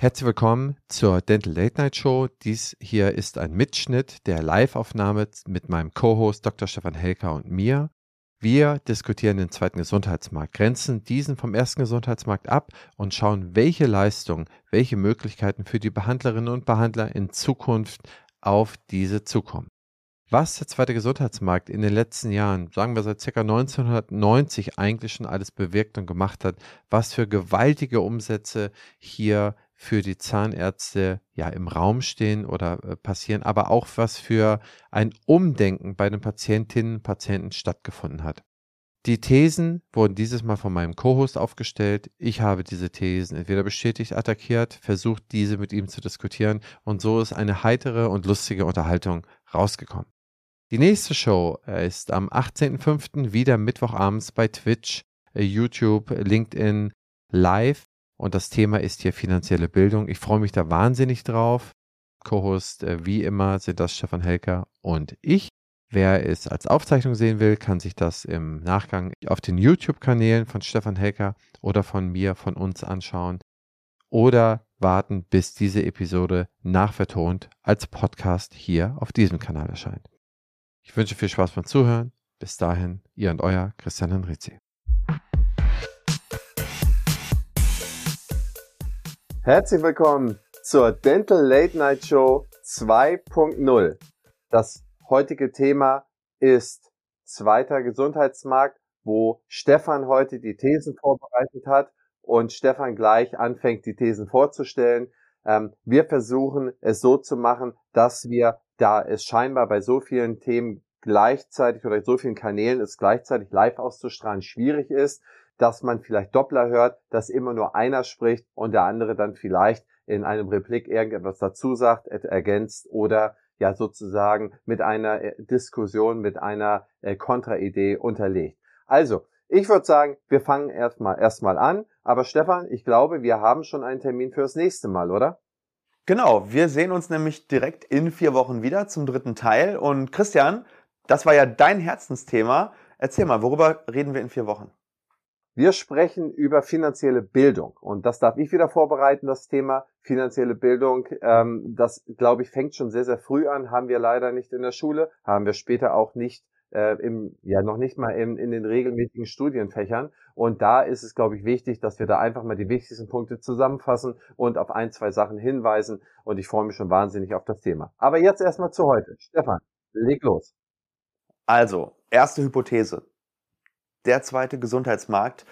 Herzlich willkommen zur Dental Late Night Show. Dies hier ist ein Mitschnitt der Live-Aufnahme mit meinem Co-Host Dr. Stefan Helker und mir. Wir diskutieren den zweiten Gesundheitsmarkt, grenzen diesen vom ersten Gesundheitsmarkt ab und schauen, welche Leistungen, welche Möglichkeiten für die Behandlerinnen und Behandler in Zukunft auf diese zukommen. Was der zweite Gesundheitsmarkt in den letzten Jahren, sagen wir seit ca. 1990 eigentlich schon alles bewirkt und gemacht hat, was für gewaltige Umsätze hier für die Zahnärzte ja im Raum stehen oder äh, passieren, aber auch was für ein Umdenken bei den Patientinnen und Patienten stattgefunden hat. Die Thesen wurden dieses Mal von meinem Co-Host aufgestellt. Ich habe diese Thesen entweder bestätigt, attackiert, versucht, diese mit ihm zu diskutieren und so ist eine heitere und lustige Unterhaltung rausgekommen. Die nächste Show äh, ist am 18.05. wieder Mittwochabends bei Twitch, äh, YouTube, LinkedIn live und das Thema ist hier finanzielle Bildung. Ich freue mich da wahnsinnig drauf. Co-Host äh, wie immer sind das Stefan Helker und ich. Wer es als Aufzeichnung sehen will, kann sich das im Nachgang auf den YouTube-Kanälen von Stefan Helker oder von mir, von uns anschauen. Oder warten, bis diese Episode nachvertont als Podcast hier auf diesem Kanal erscheint. Ich wünsche viel Spaß beim Zuhören. Bis dahin, ihr und euer Christian Henrizi. Herzlich willkommen zur Dental Late Night Show 2.0. Das heutige Thema ist zweiter Gesundheitsmarkt, wo Stefan heute die Thesen vorbereitet hat und Stefan gleich anfängt, die Thesen vorzustellen. Ähm, wir versuchen es so zu machen, dass wir, da es scheinbar bei so vielen Themen gleichzeitig oder so vielen Kanälen es gleichzeitig live auszustrahlen schwierig ist, dass man vielleicht Doppler hört, dass immer nur einer spricht und der andere dann vielleicht in einem Replik irgendetwas dazu sagt, ergänzt oder ja sozusagen mit einer äh, Diskussion, mit einer äh, Kontraidee unterlegt. Also, ich würde sagen, wir fangen erstmal erstmal an. Aber Stefan, ich glaube, wir haben schon einen Termin fürs nächste Mal, oder? Genau, wir sehen uns nämlich direkt in vier Wochen wieder zum dritten Teil. Und Christian, das war ja dein Herzensthema. Erzähl mal, worüber reden wir in vier Wochen? Wir sprechen über finanzielle Bildung und das darf ich wieder vorbereiten, das Thema finanzielle Bildung. Ähm, das, glaube ich, fängt schon sehr, sehr früh an, haben wir leider nicht in der Schule, haben wir später auch nicht äh, im, ja noch nicht mal in, in den regelmäßigen Studienfächern. Und da ist es, glaube ich, wichtig, dass wir da einfach mal die wichtigsten Punkte zusammenfassen und auf ein, zwei Sachen hinweisen. Und ich freue mich schon wahnsinnig auf das Thema. Aber jetzt erstmal zu heute. Stefan, leg los. Also, erste Hypothese. Der zweite Gesundheitsmarkt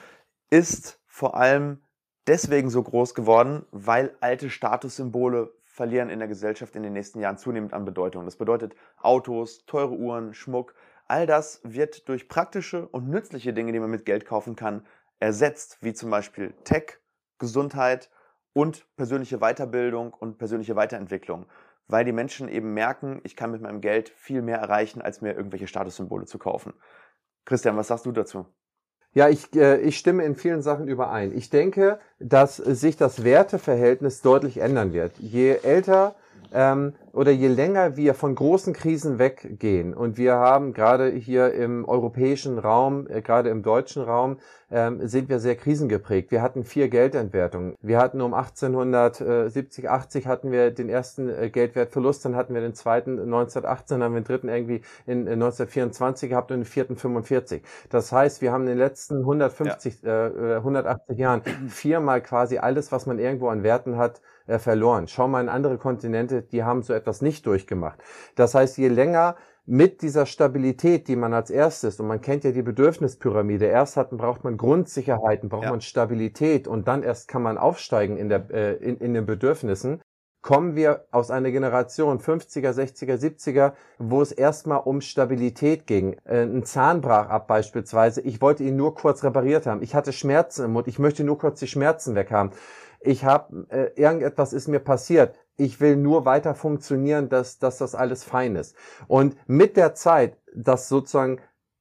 ist vor allem deswegen so groß geworden, weil alte Statussymbole verlieren in der Gesellschaft in den nächsten Jahren zunehmend an Bedeutung. Das bedeutet Autos, teure Uhren, Schmuck, all das wird durch praktische und nützliche Dinge, die man mit Geld kaufen kann, ersetzt, wie zum Beispiel Tech, Gesundheit und persönliche Weiterbildung und persönliche Weiterentwicklung weil die Menschen eben merken, ich kann mit meinem Geld viel mehr erreichen, als mir irgendwelche Statussymbole zu kaufen. Christian, was sagst du dazu? Ja, ich, äh, ich stimme in vielen Sachen überein. Ich denke, dass sich das Werteverhältnis deutlich ändern wird. Je älter ähm, oder je länger wir von großen Krisen weggehen und wir haben gerade hier im europäischen Raum, äh, gerade im deutschen Raum, ähm, sind wir sehr krisengeprägt. Wir hatten vier Geldentwertungen. Wir hatten um 1870, 80 hatten wir den ersten äh, Geldwertverlust, dann hatten wir den zweiten 1918, dann haben wir den dritten irgendwie in, in 1924 gehabt und den vierten 45. Das heißt, wir haben in den letzten 150, ja. äh, 180 Jahren viermal quasi alles, was man irgendwo an Werten hat, äh, verloren. Schau mal in andere Kontinente, die haben so etwas nicht durchgemacht. Das heißt, je länger mit dieser Stabilität, die man als erstes, und man kennt ja die Bedürfnispyramide, erst hat, braucht man Grundsicherheiten, braucht ja. man Stabilität und dann erst kann man aufsteigen in, der, äh, in, in den Bedürfnissen, kommen wir aus einer Generation 50er, 60er, 70er, wo es erstmal um Stabilität ging. Äh, ein Zahn brach ab beispielsweise. Ich wollte ihn nur kurz repariert haben. Ich hatte Schmerzen im Mund. Ich möchte nur kurz die Schmerzen weg haben. Ich habe äh, irgendetwas ist mir passiert ich will nur weiter funktionieren, dass, dass das alles fein ist. Und mit der Zeit, dass sozusagen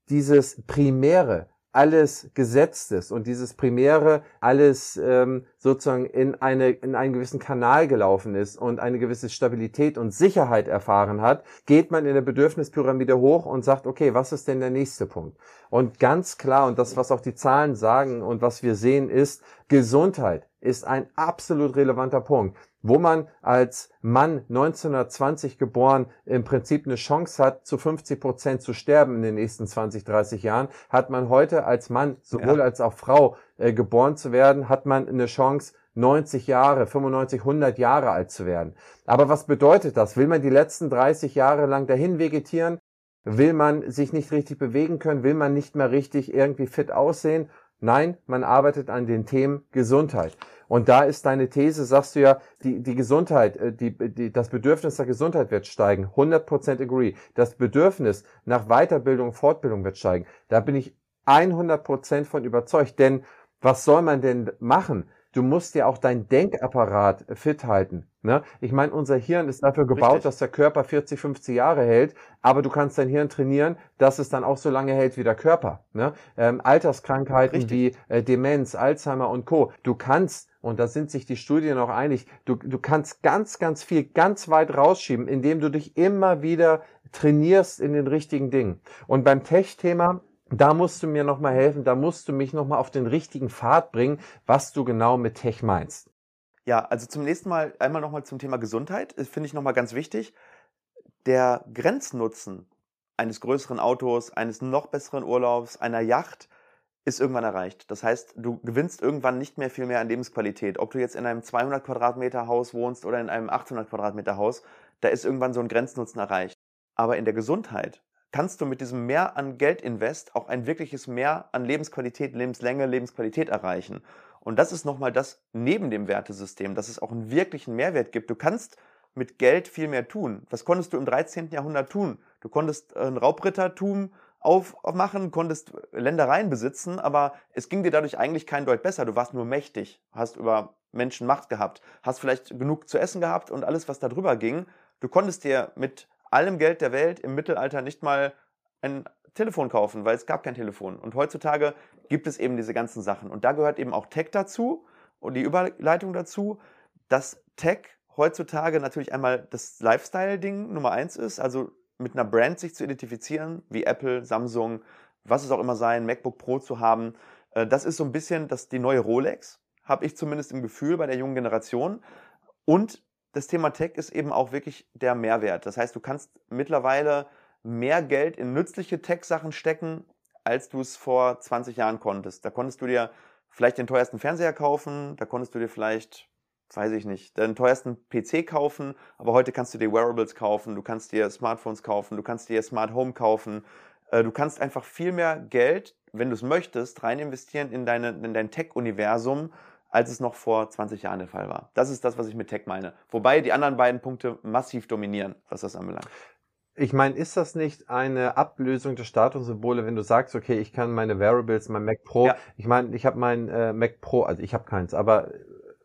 dieses Primäre alles gesetzt ist und dieses Primäre alles ähm, sozusagen in, eine, in einen gewissen Kanal gelaufen ist und eine gewisse Stabilität und Sicherheit erfahren hat, geht man in der Bedürfnispyramide hoch und sagt, okay, was ist denn der nächste Punkt? Und ganz klar, und das, was auch die Zahlen sagen und was wir sehen, ist, Gesundheit ist ein absolut relevanter Punkt. Wo man als Mann 1920 geboren im Prinzip eine Chance hat, zu 50 Prozent zu sterben in den nächsten 20, 30 Jahren, hat man heute als Mann, sowohl ja. als auch Frau, äh, geboren zu werden, hat man eine Chance, 90 Jahre, 95, 100 Jahre alt zu werden. Aber was bedeutet das? Will man die letzten 30 Jahre lang dahin vegetieren? Will man sich nicht richtig bewegen können? Will man nicht mehr richtig irgendwie fit aussehen? Nein, man arbeitet an den Themen Gesundheit. Und da ist deine These, sagst du ja, die, die Gesundheit, äh, die, die, das Bedürfnis der Gesundheit wird steigen. 100% agree. Das Bedürfnis nach Weiterbildung, Fortbildung wird steigen. Da bin ich 100% von überzeugt. Denn was soll man denn machen? du musst ja auch dein Denkapparat fit halten. Ne? Ich meine, unser Hirn ist dafür gebaut, Richtig. dass der Körper 40, 50 Jahre hält, aber du kannst dein Hirn trainieren, dass es dann auch so lange hält wie der Körper. Ne? Ähm, Alterskrankheiten Richtig. wie äh, Demenz, Alzheimer und Co. Du kannst, und da sind sich die Studien auch einig, du, du kannst ganz, ganz viel ganz weit rausschieben, indem du dich immer wieder trainierst in den richtigen Dingen. Und beim Tech-Thema da musst du mir nochmal helfen, da musst du mich nochmal auf den richtigen Pfad bringen, was du genau mit Tech meinst. Ja, also zum nächsten Mal einmal nochmal zum Thema Gesundheit, finde ich nochmal ganz wichtig. Der Grenznutzen eines größeren Autos, eines noch besseren Urlaubs, einer Yacht ist irgendwann erreicht. Das heißt, du gewinnst irgendwann nicht mehr viel mehr an Lebensqualität. Ob du jetzt in einem 200 Quadratmeter Haus wohnst oder in einem 800 Quadratmeter Haus, da ist irgendwann so ein Grenznutzen erreicht. Aber in der Gesundheit kannst du mit diesem Mehr an Geldinvest auch ein wirkliches Mehr an Lebensqualität, Lebenslänge, Lebensqualität erreichen. Und das ist nochmal das neben dem Wertesystem, dass es auch einen wirklichen Mehrwert gibt. Du kannst mit Geld viel mehr tun. Was konntest du im 13. Jahrhundert tun? Du konntest ein Raubrittertum aufmachen, konntest Ländereien besitzen, aber es ging dir dadurch eigentlich kein Deut besser. Du warst nur mächtig, hast über Menschen Macht gehabt, hast vielleicht genug zu essen gehabt und alles, was da drüber ging. Du konntest dir mit allem Geld der Welt im Mittelalter nicht mal ein Telefon kaufen, weil es gab kein Telefon. Und heutzutage gibt es eben diese ganzen Sachen. Und da gehört eben auch Tech dazu und die Überleitung dazu, dass Tech heutzutage natürlich einmal das Lifestyle-Ding Nummer eins ist, also mit einer Brand sich zu identifizieren, wie Apple, Samsung, was es auch immer sein, MacBook Pro zu haben. Äh, das ist so ein bisschen das, die neue Rolex, habe ich zumindest im Gefühl bei der jungen Generation. Und das Thema Tech ist eben auch wirklich der Mehrwert. Das heißt, du kannst mittlerweile mehr Geld in nützliche Tech-Sachen stecken, als du es vor 20 Jahren konntest. Da konntest du dir vielleicht den teuersten Fernseher kaufen, da konntest du dir vielleicht, weiß ich nicht, den teuersten PC kaufen, aber heute kannst du dir Wearables kaufen, du kannst dir Smartphones kaufen, du kannst dir Smart Home kaufen. Äh, du kannst einfach viel mehr Geld, wenn du es möchtest, rein investieren in, deine, in dein Tech-Universum als es noch vor 20 Jahren der Fall war. Das ist das, was ich mit Tech meine. Wobei die anderen beiden Punkte massiv dominieren, was das anbelangt. Ich meine, ist das nicht eine Ablösung der Statussymbole, wenn du sagst, okay, ich kann meine Variables, mein Mac Pro, ja. ich meine, ich habe mein äh, Mac Pro, also ich habe keins, aber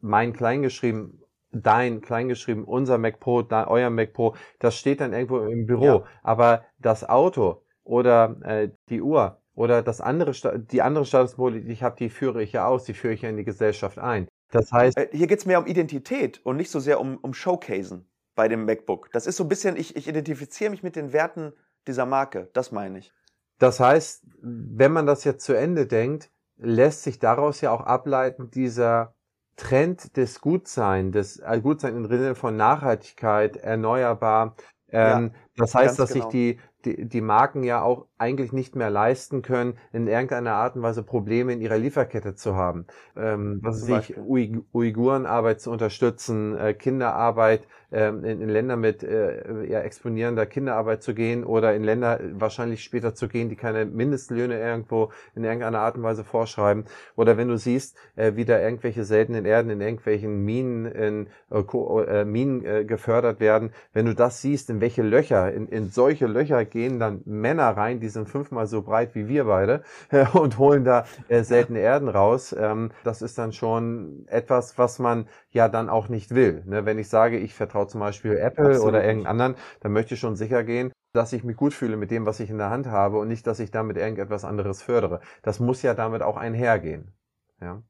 mein kleingeschrieben, dein kleingeschrieben, unser Mac Pro, da, euer Mac Pro, das steht dann irgendwo im Büro. Ja. Aber das Auto oder äh, die Uhr, oder das andere, die andere Statussymbole, die ich habe, die führe ich ja aus, die führe ich ja in die Gesellschaft ein. Das heißt. Äh, hier geht es mehr um Identität und nicht so sehr um, um Showcasen bei dem MacBook. Das ist so ein bisschen, ich, ich identifiziere mich mit den Werten dieser Marke. Das meine ich. Das heißt, wenn man das jetzt zu Ende denkt, lässt sich daraus ja auch ableiten, dieser Trend des Gutsein, des äh, Gutsein im Sinne von Nachhaltigkeit, erneuerbar. Ähm, ja, das heißt, dass genau. sich die, die, die Marken ja auch eigentlich nicht mehr leisten können, in irgendeiner Art und Weise Probleme in ihrer Lieferkette zu haben. Ähm, was weiß ich, Uigurenarbeit zu unterstützen, äh, Kinderarbeit in, in Länder mit äh, ja, exponierender Kinderarbeit zu gehen oder in Länder wahrscheinlich später zu gehen, die keine Mindestlöhne irgendwo in irgendeiner Art und Weise vorschreiben. Oder wenn du siehst, äh, wie da irgendwelche seltenen Erden in irgendwelchen Minen, in, äh, äh, Minen äh, gefördert werden, wenn du das siehst, in welche Löcher, in, in solche Löcher gehen dann Männer rein, die sind fünfmal so breit wie wir beide äh, und holen da äh, seltene Erden raus. Ähm, das ist dann schon etwas, was man ja dann auch nicht will. Ne? Wenn ich sage, ich vertraue zum Beispiel Apple Absolut. oder irgendeinen anderen, dann möchte ich schon sicher gehen, dass ich mich gut fühle mit dem, was ich in der Hand habe und nicht, dass ich damit irgendetwas anderes fördere. Das muss ja damit auch einhergehen. Ja.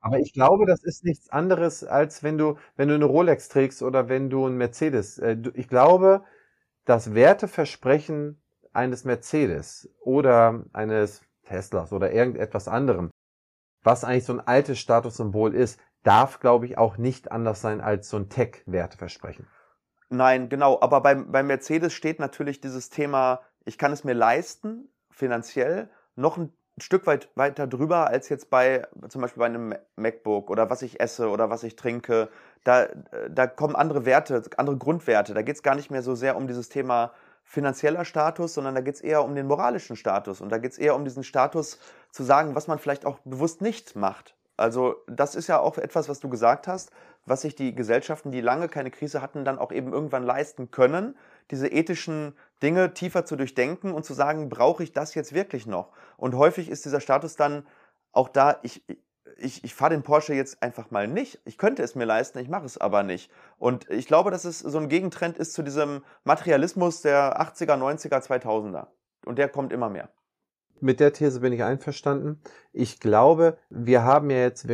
Aber ich glaube, das ist nichts anderes, als wenn du, wenn du eine Rolex trägst oder wenn du ein Mercedes. Äh, ich glaube, das Werteversprechen eines Mercedes oder eines Teslas oder irgendetwas anderem was eigentlich so ein altes Statussymbol ist, darf, glaube ich, auch nicht anders sein als so ein Tech-Werteversprechen. Nein, genau. Aber beim, beim Mercedes steht natürlich dieses Thema, ich kann es mir leisten, finanziell, noch ein Stück weit weiter drüber als jetzt bei zum Beispiel bei einem MacBook oder was ich esse oder was ich trinke. Da, da kommen andere Werte, andere Grundwerte. Da geht es gar nicht mehr so sehr um dieses Thema finanzieller Status, sondern da geht es eher um den moralischen Status. Und da geht es eher um diesen Status zu sagen, was man vielleicht auch bewusst nicht macht. Also das ist ja auch etwas, was du gesagt hast, was sich die Gesellschaften, die lange keine Krise hatten, dann auch eben irgendwann leisten können, diese ethischen Dinge tiefer zu durchdenken und zu sagen, brauche ich das jetzt wirklich noch? Und häufig ist dieser Status dann auch da, ich, ich, ich fahre den Porsche jetzt einfach mal nicht. Ich könnte es mir leisten, ich mache es aber nicht. Und ich glaube, dass es so ein Gegentrend ist zu diesem Materialismus der 80er, 90er, 2000er. Und der kommt immer mehr. Mit der These bin ich einverstanden. Ich glaube, wir haben ja jetzt,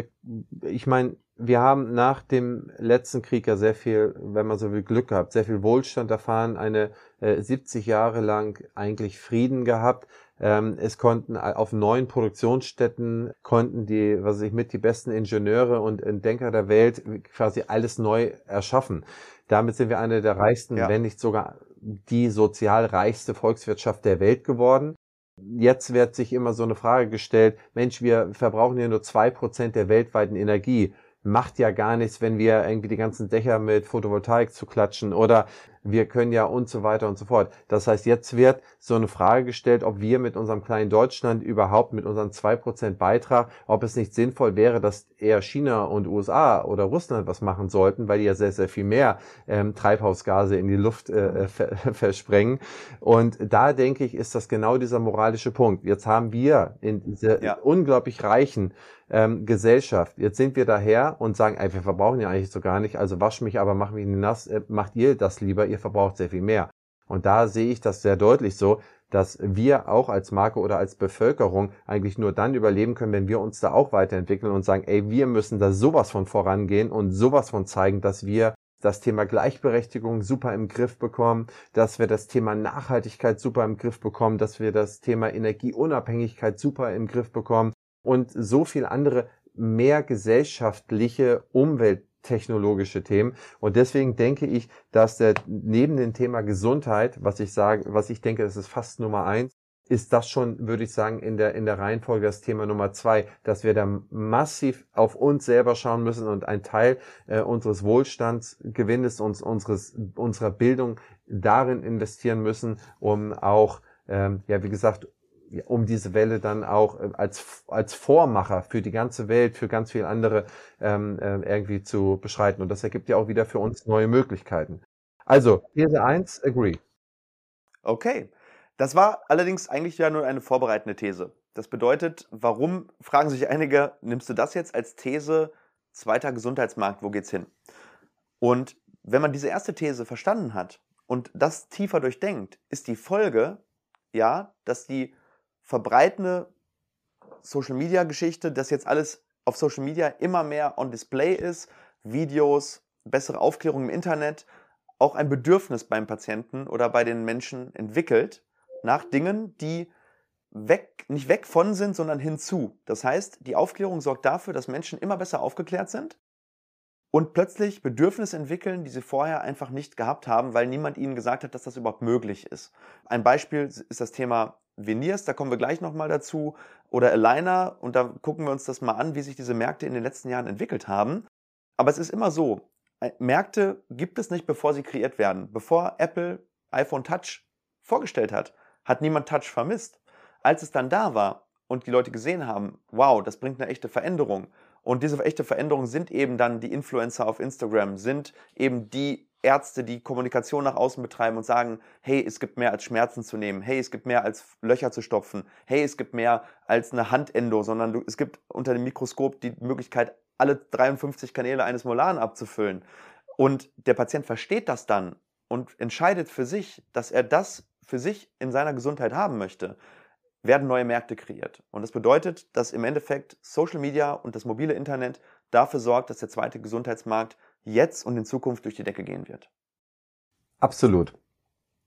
ich meine, wir haben nach dem letzten Krieg ja sehr viel, wenn man so will, Glück gehabt, sehr viel Wohlstand erfahren, eine äh, 70 Jahre lang eigentlich Frieden gehabt. Ähm, es konnten auf neuen Produktionsstätten konnten die, was weiß ich mit die besten Ingenieure und Denker der Welt quasi alles neu erschaffen. Damit sind wir eine der reichsten, ja. wenn nicht sogar die sozial reichste Volkswirtschaft der Welt geworden. Jetzt wird sich immer so eine Frage gestellt, Mensch, wir verbrauchen ja nur zwei Prozent der weltweiten Energie. Macht ja gar nichts, wenn wir irgendwie die ganzen Dächer mit Photovoltaik zu klatschen oder wir können ja und so weiter und so fort. Das heißt, jetzt wird so eine Frage gestellt, ob wir mit unserem kleinen Deutschland überhaupt mit unserem 2% Beitrag, ob es nicht sinnvoll wäre, dass eher China und USA oder Russland was machen sollten, weil die ja sehr, sehr viel mehr ähm, Treibhausgase in die Luft äh, äh ver versprengen. Und da denke ich, ist das genau dieser moralische Punkt. Jetzt haben wir in dieser ja. unglaublich reichen ähm, Gesellschaft. Jetzt sind wir daher und sagen, ey, wir verbrauchen ja eigentlich so gar nicht, also wasch mich aber, mach mich nass, äh, macht ihr das lieber, ihr verbraucht sehr viel mehr. Und da sehe ich das sehr deutlich so, dass wir auch als Marke oder als Bevölkerung eigentlich nur dann überleben können, wenn wir uns da auch weiterentwickeln und sagen, ey, wir müssen da sowas von vorangehen und sowas von zeigen, dass wir das Thema Gleichberechtigung super im Griff bekommen, dass wir das Thema Nachhaltigkeit super im Griff bekommen, dass wir das Thema Energieunabhängigkeit super im Griff bekommen und so viel andere mehr gesellschaftliche umwelttechnologische Themen. Und deswegen denke ich, dass der, neben dem Thema Gesundheit, was ich sage, was ich denke, das ist fast Nummer eins, ist das schon, würde ich sagen, in der, in der Reihenfolge das Thema Nummer zwei, dass wir da massiv auf uns selber schauen müssen und ein Teil äh, unseres Wohlstandsgewinnes, uns, unseres, unserer Bildung darin investieren müssen, um auch, ähm, ja, wie gesagt, um diese Welle dann auch äh, als, als Vormacher für die ganze Welt, für ganz viele andere ähm, äh, irgendwie zu beschreiten. Und das ergibt ja auch wieder für uns neue Möglichkeiten. Also, These 1, agree. Okay. Das war allerdings eigentlich ja nur eine vorbereitende These. Das bedeutet, warum, fragen sich einige, nimmst du das jetzt als These, zweiter Gesundheitsmarkt, wo geht's hin? Und wenn man diese erste These verstanden hat und das tiefer durchdenkt, ist die Folge, ja, dass die verbreitende Social-Media-Geschichte, dass jetzt alles auf Social Media immer mehr on Display ist, Videos, bessere Aufklärung im Internet, auch ein Bedürfnis beim Patienten oder bei den Menschen entwickelt nach Dingen, die weg, nicht weg von sind, sondern hinzu. Das heißt, die Aufklärung sorgt dafür, dass Menschen immer besser aufgeklärt sind und plötzlich Bedürfnisse entwickeln, die sie vorher einfach nicht gehabt haben, weil niemand ihnen gesagt hat, dass das überhaupt möglich ist. Ein Beispiel ist das Thema Veneers, da kommen wir gleich nochmal dazu, oder Aligner, und da gucken wir uns das mal an, wie sich diese Märkte in den letzten Jahren entwickelt haben. Aber es ist immer so, äh, Märkte gibt es nicht, bevor sie kreiert werden. Bevor Apple iPhone Touch vorgestellt hat, hat niemand Touch vermisst. Als es dann da war und die Leute gesehen haben, wow, das bringt eine echte Veränderung. Und diese echte Veränderung sind eben dann die Influencer auf Instagram, sind eben die Ärzte, die Kommunikation nach außen betreiben und sagen, hey, es gibt mehr als Schmerzen zu nehmen, hey, es gibt mehr als Löcher zu stopfen, hey, es gibt mehr als eine Handendo, sondern du, es gibt unter dem Mikroskop die Möglichkeit, alle 53 Kanäle eines Molaren abzufüllen. Und der Patient versteht das dann und entscheidet für sich, dass er das für sich in seiner Gesundheit haben möchte, werden neue Märkte kreiert. Und das bedeutet, dass im Endeffekt Social Media und das mobile Internet dafür sorgt, dass der zweite Gesundheitsmarkt jetzt und in Zukunft durch die Decke gehen wird. Absolut.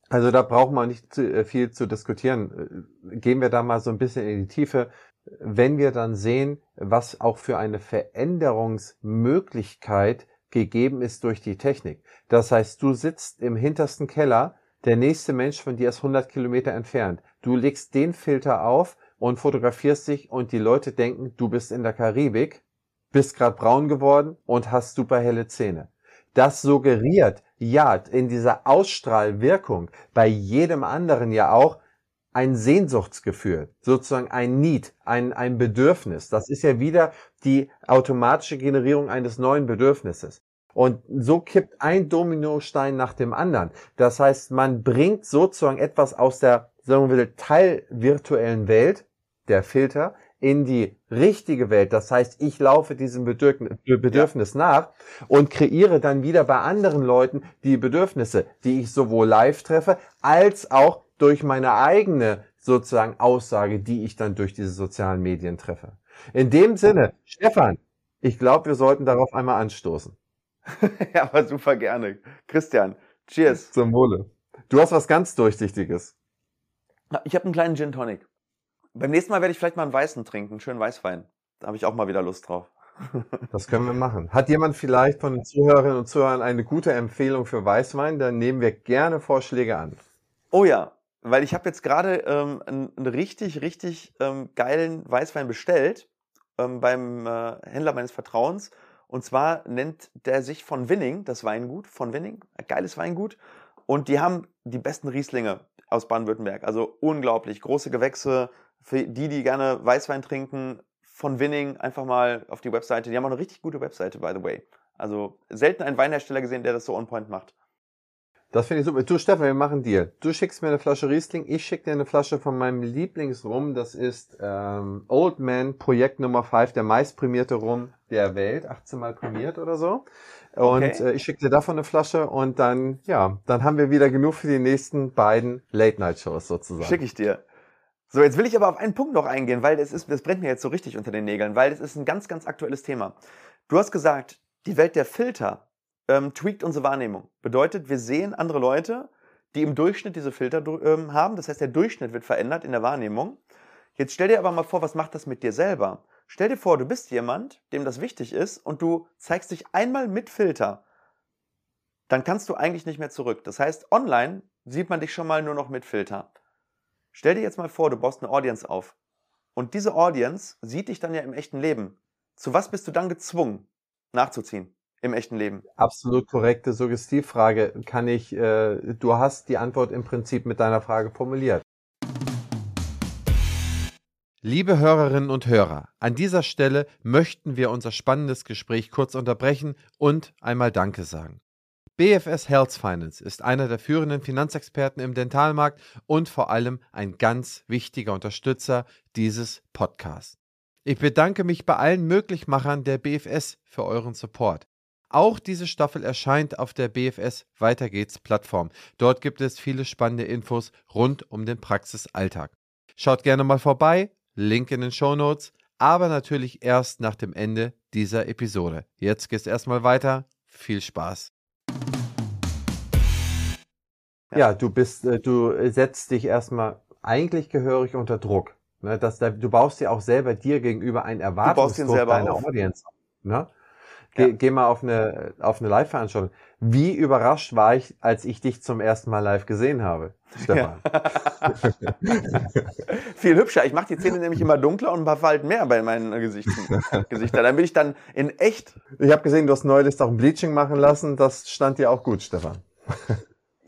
Also da braucht man nicht zu, äh, viel zu diskutieren. Äh, gehen wir da mal so ein bisschen in die Tiefe. Wenn wir dann sehen, was auch für eine Veränderungsmöglichkeit gegeben ist durch die Technik. Das heißt, du sitzt im hintersten Keller, der nächste Mensch von dir ist 100 Kilometer entfernt. Du legst den Filter auf und fotografierst dich und die Leute denken, du bist in der Karibik, bist gerade braun geworden und hast super helle Zähne. Das suggeriert, ja, in dieser Ausstrahlwirkung bei jedem anderen ja auch ein Sehnsuchtsgefühl, sozusagen ein Need, ein, ein Bedürfnis. Das ist ja wieder die automatische Generierung eines neuen Bedürfnisses. Und so kippt ein Dominostein nach dem anderen. Das heißt, man bringt sozusagen etwas aus der, sagen wir teilvirtuellen Welt, der Filter, in die richtige Welt. Das heißt, ich laufe diesem Bedürfnis ja. nach und kreiere dann wieder bei anderen Leuten die Bedürfnisse, die ich sowohl live treffe, als auch durch meine eigene sozusagen Aussage, die ich dann durch diese sozialen Medien treffe. In dem Sinne, Stefan, ich glaube, wir sollten darauf einmal anstoßen. ja, aber super gerne. Christian, cheers. Zum Wohle. Du hast was ganz Durchsichtiges. Ich habe einen kleinen Gin Tonic. Beim nächsten Mal werde ich vielleicht mal einen weißen trinken, einen schönen Weißwein. Da habe ich auch mal wieder Lust drauf. Das können wir machen. Hat jemand vielleicht von den Zuhörerinnen und Zuhörern eine gute Empfehlung für Weißwein? Dann nehmen wir gerne Vorschläge an. Oh ja, weil ich habe jetzt gerade ähm, einen, einen, richtig, richtig ähm, geilen Weißwein bestellt ähm, beim äh, Händler meines Vertrauens. Und zwar nennt der sich von Winning, das Weingut, von Winning, ein geiles Weingut. Und die haben die besten Rieslinge aus Baden-Württemberg. Also unglaublich große Gewächse, für die, die gerne Weißwein trinken, von Winning einfach mal auf die Webseite. Die haben auch eine richtig gute Webseite, by the way. Also selten einen Weinhersteller gesehen, der das so on point macht. Das finde ich super. Du, Stefan, wir machen Deal. Du schickst mir eine Flasche Riesling, ich schicke dir eine Flasche von meinem Lieblingsrum. Das ist ähm, Old Man Projekt Nummer 5, der meistprämierte Rum der Welt. 18 Mal prämiert oder so. Und okay. äh, ich schicke dir davon eine Flasche und dann, ja, dann haben wir wieder genug für die nächsten beiden Late-Night-Shows sozusagen. Schicke ich dir. So, jetzt will ich aber auf einen Punkt noch eingehen, weil das, ist, das brennt mir jetzt so richtig unter den Nägeln, weil es ist ein ganz, ganz aktuelles Thema. Du hast gesagt, die Welt der Filter ähm, tweakt unsere Wahrnehmung. Bedeutet, wir sehen andere Leute, die im Durchschnitt diese Filter ähm, haben. Das heißt, der Durchschnitt wird verändert in der Wahrnehmung. Jetzt stell dir aber mal vor, was macht das mit dir selber? Stell dir vor, du bist jemand, dem das wichtig ist und du zeigst dich einmal mit Filter. Dann kannst du eigentlich nicht mehr zurück. Das heißt, online sieht man dich schon mal nur noch mit Filter. Stell dir jetzt mal vor, du baust eine Audience auf. Und diese Audience sieht dich dann ja im echten Leben. Zu was bist du dann gezwungen, nachzuziehen im echten Leben? Absolut korrekte Suggestivfrage. Kann ich, äh, du hast die Antwort im Prinzip mit deiner Frage formuliert. Liebe Hörerinnen und Hörer, an dieser Stelle möchten wir unser spannendes Gespräch kurz unterbrechen und einmal Danke sagen. BFS Health Finance ist einer der führenden Finanzexperten im Dentalmarkt und vor allem ein ganz wichtiger Unterstützer dieses Podcasts. Ich bedanke mich bei allen Möglichmachern der BFS für euren Support. Auch diese Staffel erscheint auf der BFS Weiter geht's Plattform. Dort gibt es viele spannende Infos rund um den Praxisalltag. Schaut gerne mal vorbei, Link in den Show Notes, aber natürlich erst nach dem Ende dieser Episode. Jetzt geht's erstmal weiter. Viel Spaß. Ja, du bist, äh, du setzt dich erstmal eigentlich gehörig unter Druck. Ne, dass da, du baust ja auch selber dir gegenüber ein Erwartungsdruck deiner auf. Audience. Ne? Geh, ja. geh mal auf eine, auf eine Live-Veranstaltung. Wie überrascht war ich, als ich dich zum ersten Mal live gesehen habe, Stefan? Ja. Viel hübscher. Ich mache die Zähne nämlich immer dunkler und ein paar Falten mehr bei meinen Gesichtern. Gesichtern. Dann bin ich dann in echt. Ich habe gesehen, du hast neulich auch ein Bleaching machen lassen. Das stand dir auch gut, Stefan.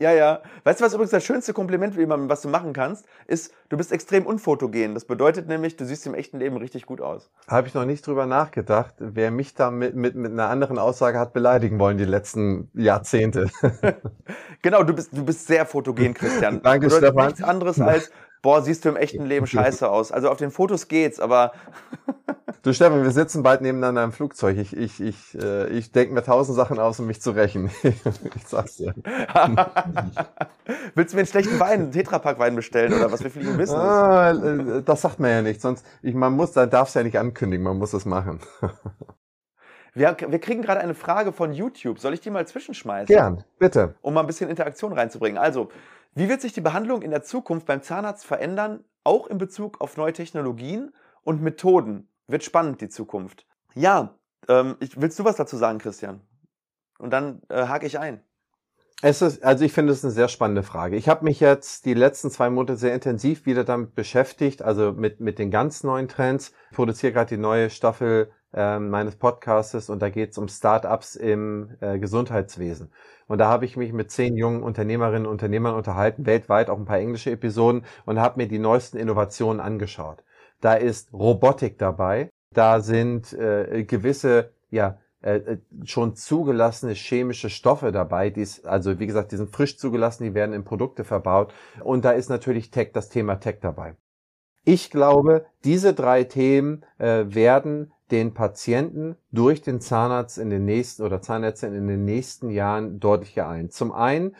Ja, ja. Weißt du, was übrigens das schönste Kompliment, was du machen kannst, ist, du bist extrem unfotogen. Das bedeutet nämlich, du siehst im echten Leben richtig gut aus. Habe ich noch nicht drüber nachgedacht, wer mich da mit, mit, mit einer anderen Aussage hat beleidigen wollen die letzten Jahrzehnte. genau, du bist, du bist sehr fotogen, Christian. Danke, bedeutet Stefan. nichts anderes als, boah, siehst du im echten Leben scheiße aus. Also auf den Fotos geht's, aber Du Stefan, wir sitzen bald nebeneinander im Flugzeug. Ich, ich, ich, äh, ich denke mir tausend Sachen aus, um mich zu rächen. ich sag's dir. Willst du mir einen schlechten Wein, einen Tetrapack-Wein bestellen oder was wir fliegen wissen? Ah, äh, das sagt man ja nicht. Sonst, ich, man muss, da darf's ja nicht ankündigen, man muss es machen. Wir, wir kriegen gerade eine Frage von YouTube. Soll ich die mal zwischenschmeißen? Gern, bitte. Um mal ein bisschen Interaktion reinzubringen. Also, wie wird sich die Behandlung in der Zukunft beim Zahnarzt verändern, auch in Bezug auf neue Technologien und Methoden? Wird spannend, die Zukunft. Ja, ähm, ich, willst du was dazu sagen, Christian? Und dann äh, hake ich ein. Es ist, also ich finde es eine sehr spannende Frage. Ich habe mich jetzt die letzten zwei Monate sehr intensiv wieder damit beschäftigt, also mit, mit den ganz neuen Trends. Ich produziere gerade die neue Staffel äh, meines Podcastes und da geht es um Startups im äh, Gesundheitswesen. Und da habe ich mich mit zehn jungen Unternehmerinnen und Unternehmern unterhalten, weltweit auch ein paar englische Episoden und habe mir die neuesten Innovationen angeschaut. Da ist Robotik dabei, da sind äh, gewisse ja, äh, äh, schon zugelassene chemische Stoffe dabei, die also wie gesagt, die sind frisch zugelassen, die werden in Produkte verbaut und da ist natürlich Tech, das Thema Tech dabei. Ich glaube, diese drei Themen äh, werden den Patienten durch den Zahnarzt in den nächsten oder Zahnärztin in den nächsten Jahren deutlich geeint. Zum einen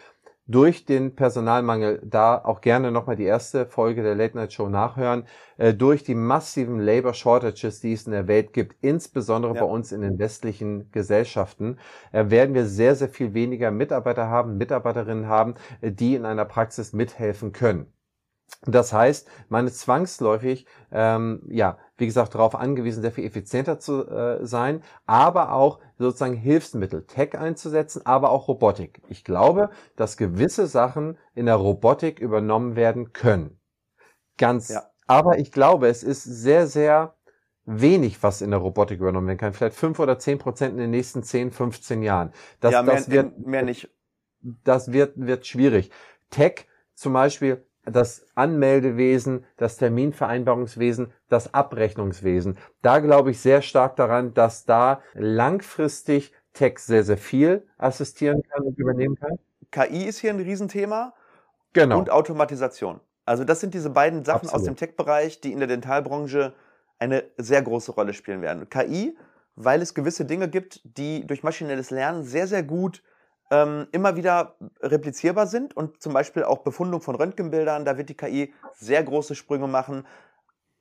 durch den Personalmangel, da auch gerne nochmal die erste Folge der Late Night Show nachhören, äh, durch die massiven Labor Shortages, die es in der Welt gibt, insbesondere ja. bei uns in den westlichen Gesellschaften, äh, werden wir sehr, sehr viel weniger Mitarbeiter haben, Mitarbeiterinnen haben, äh, die in einer Praxis mithelfen können. Das heißt, man ist zwangsläufig, ähm, ja, wie gesagt, darauf angewiesen, sehr viel effizienter zu äh, sein, aber auch sozusagen Hilfsmittel, Tech einzusetzen, aber auch Robotik. Ich glaube, dass gewisse Sachen in der Robotik übernommen werden können. Ganz. Ja. Aber ich glaube, es ist sehr, sehr wenig, was in der Robotik übernommen werden kann. Vielleicht fünf oder zehn Prozent in den nächsten zehn, 15 Jahren. Das, ja, mehr, das wird, mehr nicht. Das wird, wird schwierig. Tech zum Beispiel das Anmeldewesen, das Terminvereinbarungswesen, das Abrechnungswesen. Da glaube ich sehr stark daran, dass da langfristig Tech sehr, sehr viel assistieren kann und übernehmen kann. KI ist hier ein Riesenthema. Genau. Und Automatisation. Also das sind diese beiden Sachen Absolut. aus dem Tech-Bereich, die in der Dentalbranche eine sehr große Rolle spielen werden. KI, weil es gewisse Dinge gibt, die durch maschinelles Lernen sehr, sehr gut ähm, immer wieder replizierbar sind und zum Beispiel auch Befundung von Röntgenbildern, da wird die KI sehr große Sprünge machen.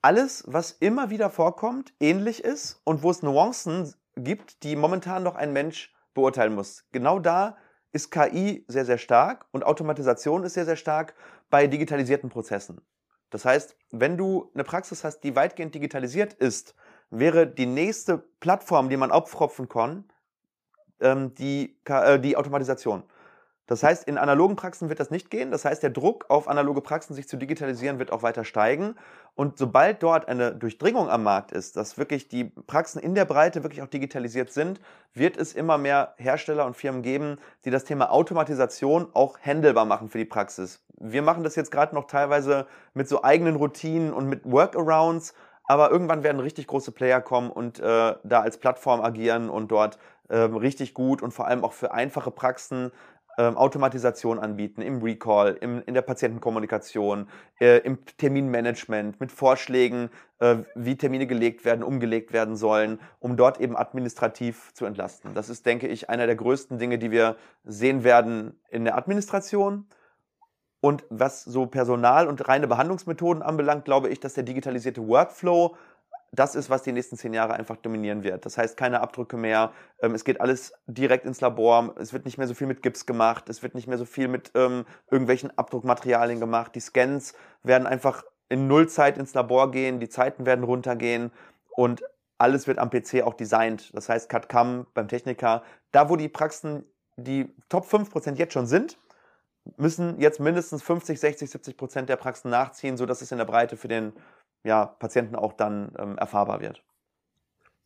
Alles, was immer wieder vorkommt, ähnlich ist und wo es Nuancen gibt, die momentan noch ein Mensch beurteilen muss. Genau da ist KI sehr, sehr stark und Automatisation ist sehr, sehr stark bei digitalisierten Prozessen. Das heißt, wenn du eine Praxis hast, die weitgehend digitalisiert ist, wäre die nächste Plattform, die man aufpfropfen kann, ähm, die, äh, die Automatisation. Das heißt, in analogen Praxen wird das nicht gehen. Das heißt, der Druck auf analoge Praxen, sich zu digitalisieren, wird auch weiter steigen. Und sobald dort eine Durchdringung am Markt ist, dass wirklich die Praxen in der Breite wirklich auch digitalisiert sind, wird es immer mehr Hersteller und Firmen geben, die das Thema Automatisation auch handelbar machen für die Praxis. Wir machen das jetzt gerade noch teilweise mit so eigenen Routinen und mit Workarounds, aber irgendwann werden richtig große Player kommen und äh, da als Plattform agieren und dort ähm, richtig gut und vor allem auch für einfache Praxen ähm, Automatisation anbieten im Recall, im, in der Patientenkommunikation, äh, im Terminmanagement, mit Vorschlägen, äh, wie Termine gelegt werden, umgelegt werden sollen, um dort eben administrativ zu entlasten. Das ist, denke ich, einer der größten Dinge, die wir sehen werden in der Administration. Und was so Personal und reine Behandlungsmethoden anbelangt, glaube ich, dass der digitalisierte Workflow das ist, was die nächsten zehn Jahre einfach dominieren wird. Das heißt, keine Abdrücke mehr. Ähm, es geht alles direkt ins Labor. Es wird nicht mehr so viel mit Gips gemacht. Es wird nicht mehr so viel mit ähm, irgendwelchen Abdruckmaterialien gemacht. Die Scans werden einfach in Nullzeit ins Labor gehen. Die Zeiten werden runtergehen und alles wird am PC auch designt. Das heißt, CAD-CAM beim Techniker. Da, wo die Praxen die Top 5% jetzt schon sind, müssen jetzt mindestens 50, 60, 70 Prozent der Praxen nachziehen, sodass es in der Breite für den ja, Patienten auch dann ähm, erfahrbar wird.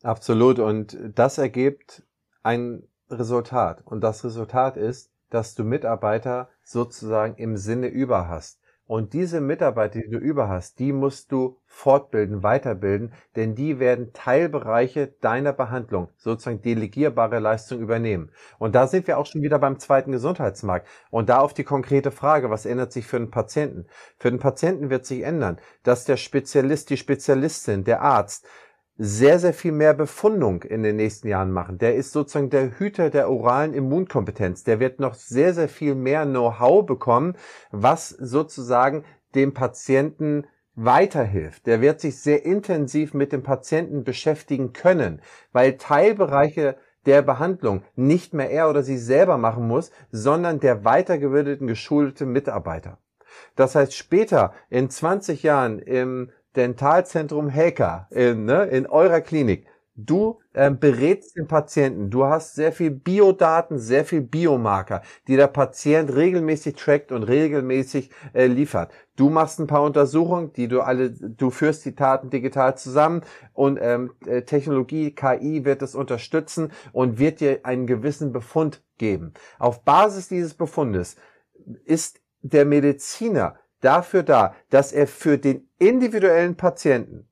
Absolut. Und das ergibt ein Resultat. Und das Resultat ist, dass du Mitarbeiter sozusagen im Sinne über hast. Und diese Mitarbeiter, die du über hast, die musst du fortbilden, weiterbilden, denn die werden Teilbereiche deiner Behandlung, sozusagen delegierbare Leistung übernehmen. Und da sind wir auch schon wieder beim zweiten Gesundheitsmarkt. Und da auf die konkrete Frage, was ändert sich für den Patienten? Für den Patienten wird sich ändern, dass der Spezialist, die Spezialistin, der Arzt, sehr, sehr viel mehr Befundung in den nächsten Jahren machen. Der ist sozusagen der Hüter der oralen Immunkompetenz. Der wird noch sehr, sehr viel mehr Know-how bekommen, was sozusagen dem Patienten weiterhilft, der wird sich sehr intensiv mit dem Patienten beschäftigen können, weil Teilbereiche der Behandlung nicht mehr er oder sie selber machen muss, sondern der weitergebildeten, geschulte Mitarbeiter. Das heißt, später in 20 Jahren im Dentalzentrum Helka in, ne, in eurer Klinik Du ähm, berätst den Patienten. Du hast sehr viel Biodaten, sehr viel Biomarker, die der Patient regelmäßig trackt und regelmäßig äh, liefert. Du machst ein paar Untersuchungen, die du alle, du führst die Daten digital zusammen und ähm, äh, Technologie, KI wird es unterstützen und wird dir einen gewissen Befund geben. Auf Basis dieses Befundes ist der Mediziner dafür da, dass er für den individuellen Patienten,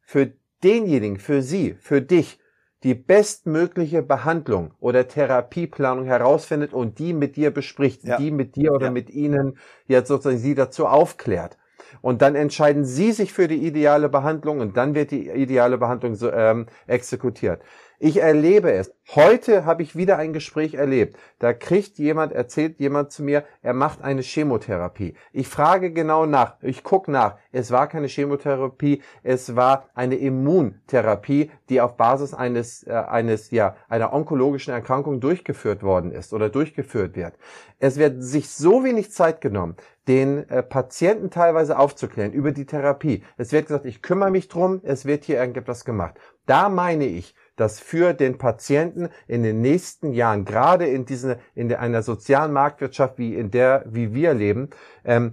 für denjenigen, für Sie, für dich, die bestmögliche Behandlung oder Therapieplanung herausfindet und die mit dir bespricht, ja. die mit dir oder ja. mit Ihnen jetzt sozusagen Sie dazu aufklärt. Und dann entscheiden Sie sich für die ideale Behandlung und dann wird die ideale Behandlung so, ähm, exekutiert. Ich erlebe es. Heute habe ich wieder ein Gespräch erlebt. Da kriegt jemand, erzählt jemand zu mir, er macht eine Chemotherapie. Ich frage genau nach, ich gucke nach. Es war keine Chemotherapie, es war eine Immuntherapie, die auf Basis eines, äh, eines, ja, einer onkologischen Erkrankung durchgeführt worden ist oder durchgeführt wird. Es wird sich so wenig Zeit genommen, den äh, Patienten teilweise aufzuklären über die Therapie. Es wird gesagt, ich kümmere mich drum, es wird hier irgendetwas gemacht. Da meine ich, dass für den Patienten in den nächsten Jahren, gerade in dieser, in einer sozialen Marktwirtschaft, wie in der, wie wir leben, ähm,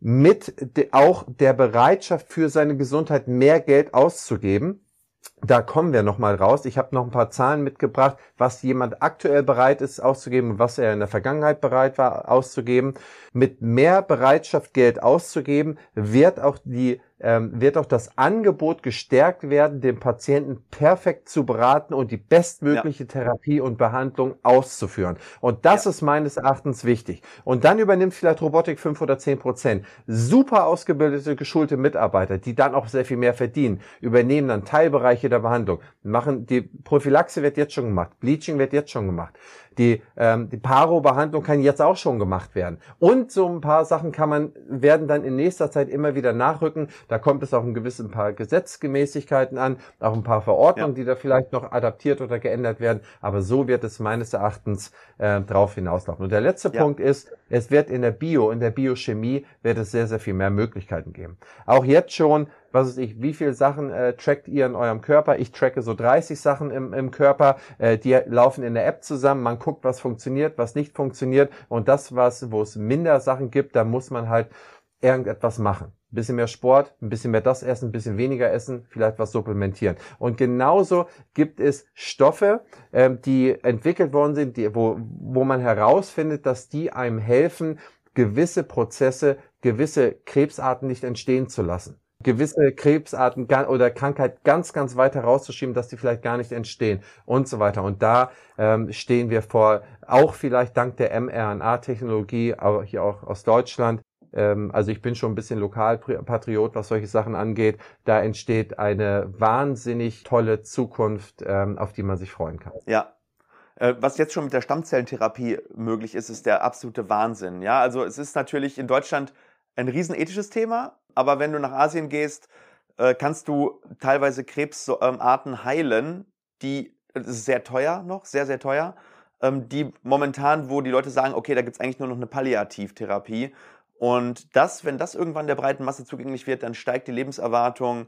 mit de, auch der Bereitschaft für seine Gesundheit mehr Geld auszugeben, da kommen wir nochmal raus. Ich habe noch ein paar Zahlen mitgebracht, was jemand aktuell bereit ist auszugeben und was er in der Vergangenheit bereit war auszugeben. Mit mehr Bereitschaft Geld auszugeben, wird auch die ähm, wird auch das Angebot gestärkt werden, den Patienten perfekt zu beraten und die bestmögliche ja. Therapie und Behandlung auszuführen. Und das ja. ist meines Erachtens wichtig. Und dann übernimmt vielleicht Robotik fünf oder zehn Prozent. Super ausgebildete, geschulte Mitarbeiter, die dann auch sehr viel mehr verdienen, übernehmen dann Teilbereiche der Behandlung, machen die Prophylaxe wird jetzt schon gemacht, Bleaching wird jetzt schon gemacht. Die, ähm, die Paro-Behandlung kann jetzt auch schon gemacht werden. Und so ein paar Sachen kann man, werden dann in nächster Zeit immer wieder nachrücken. Da kommt es auf ein gewissen paar Gesetzgemäßigkeiten an, auch ein paar Verordnungen, ja. die da vielleicht noch adaptiert oder geändert werden. Aber so wird es meines Erachtens äh, drauf hinauslaufen. Und der letzte ja. Punkt ist, es wird in der Bio, in der Biochemie wird es sehr, sehr viel mehr Möglichkeiten geben. Auch jetzt schon was weiß ich, wie viele Sachen äh, trackt ihr in eurem Körper? Ich tracke so 30 Sachen im, im Körper, äh, die laufen in der App zusammen, man guckt, was funktioniert, was nicht funktioniert und das, was, wo es minder Sachen gibt, da muss man halt irgendetwas machen. Ein bisschen mehr Sport, ein bisschen mehr das essen, ein bisschen weniger essen, vielleicht was supplementieren. Und genauso gibt es Stoffe, ähm, die entwickelt worden sind, die, wo, wo man herausfindet, dass die einem helfen, gewisse Prozesse, gewisse Krebsarten nicht entstehen zu lassen gewisse Krebsarten oder Krankheit ganz, ganz weit herauszuschieben, dass die vielleicht gar nicht entstehen und so weiter. Und da ähm, stehen wir vor, auch vielleicht dank der mRNA-Technologie, aber hier auch aus Deutschland. Ähm, also ich bin schon ein bisschen Lokalpatriot, was solche Sachen angeht. Da entsteht eine wahnsinnig tolle Zukunft, ähm, auf die man sich freuen kann. Ja, äh, was jetzt schon mit der Stammzellentherapie möglich ist, ist der absolute Wahnsinn. Ja, also es ist natürlich in Deutschland ein riesenethisches Thema, aber wenn du nach Asien gehst, äh, kannst du teilweise Krebsarten heilen, die ist sehr teuer noch, sehr, sehr teuer, ähm, die momentan, wo die Leute sagen, okay, da gibt es eigentlich nur noch eine Palliativtherapie. Und das, wenn das irgendwann der breiten Masse zugänglich wird, dann steigt die Lebenserwartung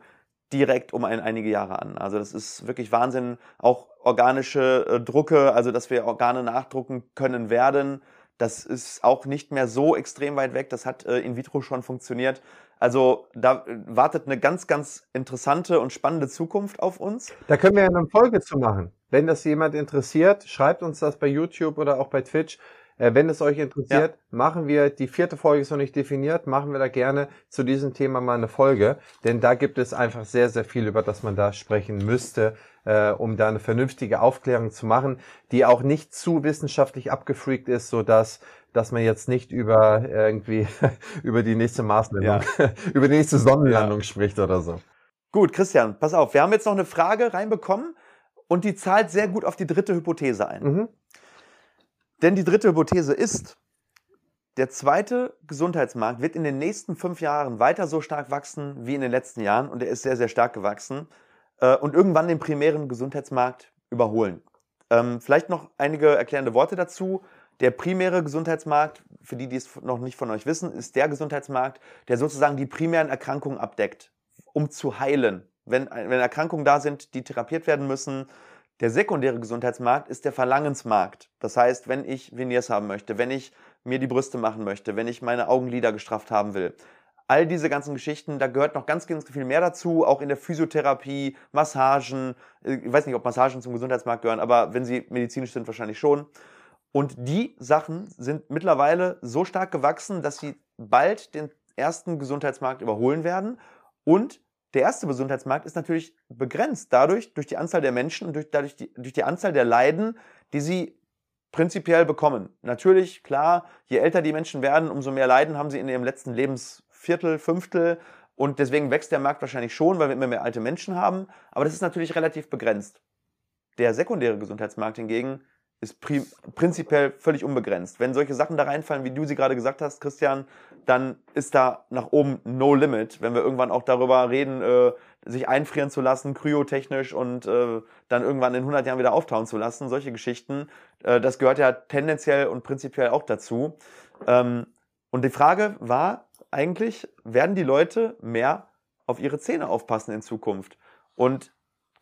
direkt um ein, einige Jahre an. Also das ist wirklich Wahnsinn. Auch organische äh, Drucke, also dass wir Organe nachdrucken können werden, das ist auch nicht mehr so extrem weit weg. Das hat äh, in vitro schon funktioniert. Also da äh, wartet eine ganz, ganz interessante und spannende Zukunft auf uns. Da können wir eine Folge zu machen. Wenn das jemand interessiert, schreibt uns das bei YouTube oder auch bei Twitch. Äh, wenn es euch interessiert, ja. machen wir, die vierte Folge ist noch nicht definiert, machen wir da gerne zu diesem Thema mal eine Folge. Denn da gibt es einfach sehr, sehr viel, über das man da sprechen müsste, äh, um da eine vernünftige Aufklärung zu machen, die auch nicht zu wissenschaftlich abgefreakt ist, so dass dass man jetzt nicht über irgendwie über die nächste Marslandung, ja. über die nächste Sonnenlandung ja. spricht oder so. Gut, Christian, pass auf, wir haben jetzt noch eine Frage reinbekommen und die zahlt sehr gut auf die dritte Hypothese ein. Mhm. Denn die dritte Hypothese ist, der zweite Gesundheitsmarkt wird in den nächsten fünf Jahren weiter so stark wachsen wie in den letzten Jahren und er ist sehr, sehr stark gewachsen äh, und irgendwann den primären Gesundheitsmarkt überholen. Ähm, vielleicht noch einige erklärende Worte dazu. Der primäre Gesundheitsmarkt, für die, die es noch nicht von euch wissen, ist der Gesundheitsmarkt, der sozusagen die primären Erkrankungen abdeckt, um zu heilen. Wenn, wenn Erkrankungen da sind, die therapiert werden müssen, der sekundäre Gesundheitsmarkt ist der Verlangensmarkt. Das heißt, wenn ich Veneers haben möchte, wenn ich mir die Brüste machen möchte, wenn ich meine Augenlider gestrafft haben will, all diese ganzen Geschichten, da gehört noch ganz, ganz viel mehr dazu, auch in der Physiotherapie, Massagen. Ich weiß nicht, ob Massagen zum Gesundheitsmarkt gehören, aber wenn sie medizinisch sind, wahrscheinlich schon. Und die Sachen sind mittlerweile so stark gewachsen, dass sie bald den ersten Gesundheitsmarkt überholen werden. Und der erste Gesundheitsmarkt ist natürlich begrenzt dadurch, durch die Anzahl der Menschen und durch, dadurch die, durch die Anzahl der Leiden, die sie prinzipiell bekommen. Natürlich, klar, je älter die Menschen werden, umso mehr Leiden haben sie in ihrem letzten Lebensviertel, Fünftel. Und deswegen wächst der Markt wahrscheinlich schon, weil wir immer mehr alte Menschen haben. Aber das ist natürlich relativ begrenzt. Der sekundäre Gesundheitsmarkt hingegen ist prinzipiell völlig unbegrenzt. Wenn solche Sachen da reinfallen, wie du sie gerade gesagt hast, Christian, dann ist da nach oben no limit. Wenn wir irgendwann auch darüber reden, äh, sich einfrieren zu lassen, kryotechnisch und äh, dann irgendwann in 100 Jahren wieder auftauen zu lassen, solche Geschichten, äh, das gehört ja tendenziell und prinzipiell auch dazu. Ähm, und die Frage war eigentlich, werden die Leute mehr auf ihre Zähne aufpassen in Zukunft? Und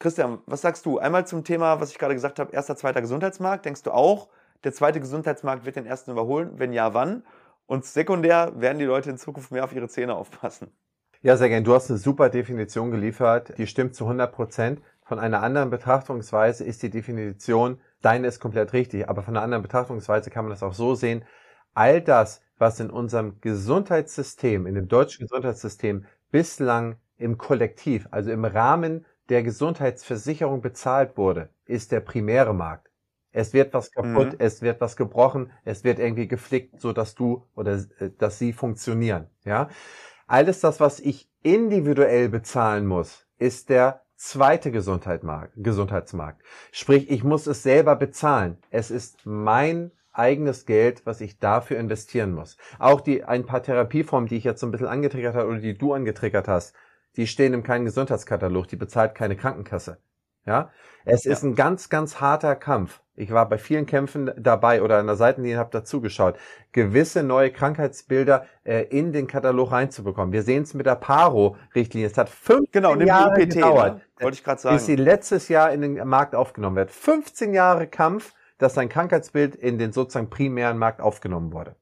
Christian, was sagst du? Einmal zum Thema, was ich gerade gesagt habe, erster, zweiter Gesundheitsmarkt. Denkst du auch, der zweite Gesundheitsmarkt wird den ersten überholen? Wenn ja, wann? Und sekundär werden die Leute in Zukunft mehr auf ihre Zähne aufpassen. Ja, sehr gerne. Du hast eine super Definition geliefert. Die stimmt zu 100 Prozent. Von einer anderen Betrachtungsweise ist die Definition, deine ist komplett richtig, aber von einer anderen Betrachtungsweise kann man das auch so sehen. All das, was in unserem Gesundheitssystem, in dem deutschen Gesundheitssystem bislang im Kollektiv, also im Rahmen der Gesundheitsversicherung bezahlt wurde, ist der primäre Markt. Es wird was kaputt, mhm. es wird was gebrochen, es wird irgendwie geflickt, so dass du oder äh, dass sie funktionieren. Ja, alles das, was ich individuell bezahlen muss, ist der zweite Gesundheitsmarkt. Sprich, ich muss es selber bezahlen. Es ist mein eigenes Geld, was ich dafür investieren muss. Auch die ein paar Therapieformen, die ich jetzt so ein bisschen angetriggert habe oder die du angetriggert hast, die stehen im keinen Gesundheitskatalog, die bezahlt keine Krankenkasse. Ja, es ja. ist ein ganz, ganz harter Kampf. Ich war bei vielen Kämpfen dabei oder an der Seitenlinie habe dazugeschaut, gewisse neue Krankheitsbilder äh, in den Katalog reinzubekommen. Wir sehen es mit der Paro-Richtlinie. Es hat 15 genau, Jahre UPT, gedauert, ne? wollte ich gerade sagen, bis sie letztes Jahr in den Markt aufgenommen wird. 15 Jahre Kampf, dass ein Krankheitsbild in den sozusagen primären Markt aufgenommen wurde.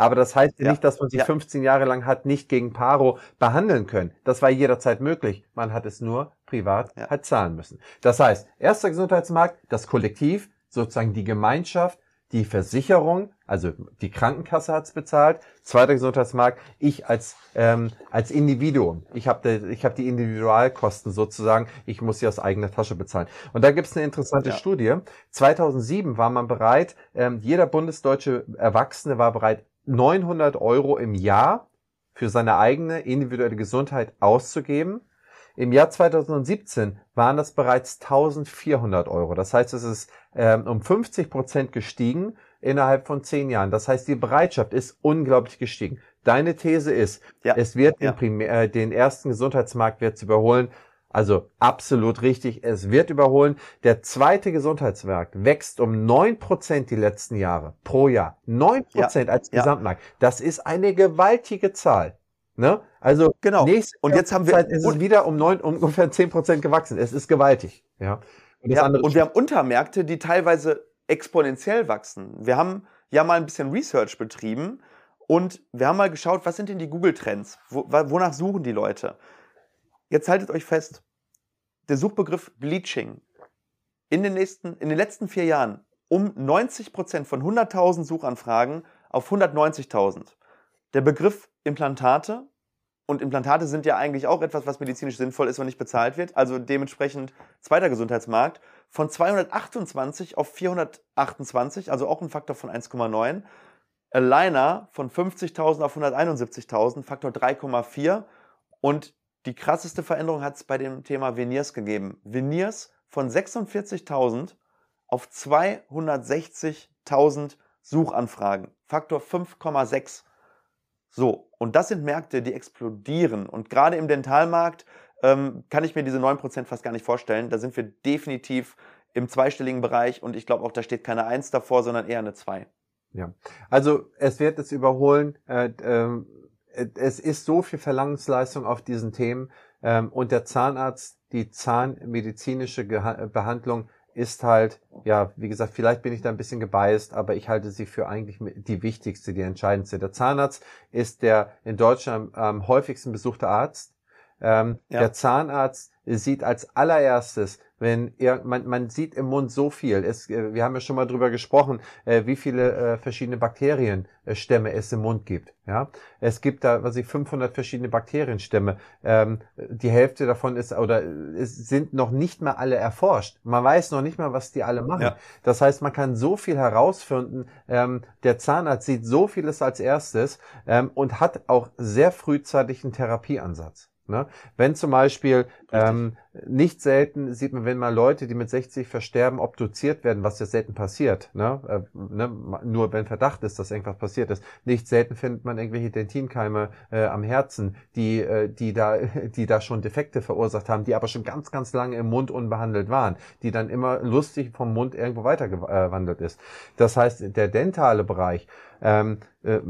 Aber das heißt ja. nicht, dass man sich ja. 15 Jahre lang hat nicht gegen Paro behandeln können. Das war jederzeit möglich. Man hat es nur privat ja. halt zahlen müssen. Das heißt, erster Gesundheitsmarkt, das Kollektiv, sozusagen die Gemeinschaft, die Versicherung, also die Krankenkasse hat's bezahlt. Zweiter Gesundheitsmarkt, ich als ähm, als Individuum, ich habe ich hab die Individualkosten sozusagen, ich muss sie aus eigener Tasche bezahlen. Und da gibt's eine interessante ja. Studie. 2007 war man bereit, ähm, jeder bundesdeutsche Erwachsene war bereit, 900 Euro im Jahr für seine eigene individuelle Gesundheit auszugeben. Im Jahr 2017 waren das bereits 1400 Euro. Das heißt, es ist ähm, um 50 Prozent gestiegen innerhalb von zehn Jahren. Das heißt, die Bereitschaft ist unglaublich gestiegen. Deine These ist, ja, es wird ja. den, Primär, äh, den ersten Gesundheitsmarkt wird überholen. Also absolut richtig, es wird überholen. Der zweite Gesundheitsmarkt wächst um neun Prozent die letzten Jahre pro Jahr. Neun Prozent ja, als Gesamtmarkt. Das ist eine gewaltige Zahl. Ne? Also genau. und jetzt haben wir Zeit ist es wieder um neun, um ungefähr zehn Prozent gewachsen. Es ist gewaltig. Ja. Und, ja, und wir haben Untermärkte, die teilweise exponentiell wachsen. Wir haben ja mal ein bisschen Research betrieben und wir haben mal geschaut, was sind denn die Google Trends? Wo, wonach suchen die Leute? Jetzt haltet euch fest, der Suchbegriff Bleaching in den, nächsten, in den letzten vier Jahren um 90 Prozent von 100.000 Suchanfragen auf 190.000. Der Begriff Implantate und Implantate sind ja eigentlich auch etwas, was medizinisch sinnvoll ist und nicht bezahlt wird. Also dementsprechend zweiter Gesundheitsmarkt von 228 auf 428, also auch ein Faktor von 1,9. Aligner von 50.000 auf 171.000, Faktor 3,4. Und die krasseste Veränderung hat es bei dem Thema Veneers gegeben. Veneers von 46.000 auf 260.000 Suchanfragen. Faktor 5,6. So, und das sind Märkte, die explodieren. Und gerade im Dentalmarkt ähm, kann ich mir diese 9% fast gar nicht vorstellen. Da sind wir definitiv im zweistelligen Bereich und ich glaube auch, da steht keine 1 davor, sondern eher eine 2. Ja, also es wird es überholen. Äh, äh, es ist so viel Verlangensleistung auf diesen Themen ähm, und der Zahnarzt, die zahnmedizinische Geha Behandlung ist halt, ja, wie gesagt, vielleicht bin ich da ein bisschen gebiased, aber ich halte sie für eigentlich die wichtigste, die entscheidendste. Der Zahnarzt ist der in Deutschland am häufigsten besuchte Arzt. Ähm, ja. Der Zahnarzt sieht als allererstes, wenn er, man, man sieht im Mund so viel. Es, äh, wir haben ja schon mal drüber gesprochen, äh, wie viele äh, verschiedene Bakterienstämme es im Mund gibt. Ja, es gibt da, was ich 500 verschiedene Bakterienstämme. Ähm, die Hälfte davon ist oder es sind noch nicht mal alle erforscht. Man weiß noch nicht mal, was die alle machen. Ja. Das heißt, man kann so viel herausfinden. Ähm, der Zahnarzt sieht so vieles als erstes ähm, und hat auch sehr frühzeitig einen Therapieansatz. Ne? Wenn zum Beispiel ähm, nicht selten sieht man, wenn mal Leute, die mit 60 versterben, obduziert werden, was ja selten passiert. Ne? Äh, ne? Nur wenn Verdacht ist, dass irgendwas passiert ist. Nicht selten findet man irgendwelche Dentinkeime äh, am Herzen, die, äh, die, da, die da schon Defekte verursacht haben, die aber schon ganz, ganz lange im Mund unbehandelt waren, die dann immer lustig vom Mund irgendwo weitergewandelt ist. Das heißt, der dentale Bereich ähm, äh,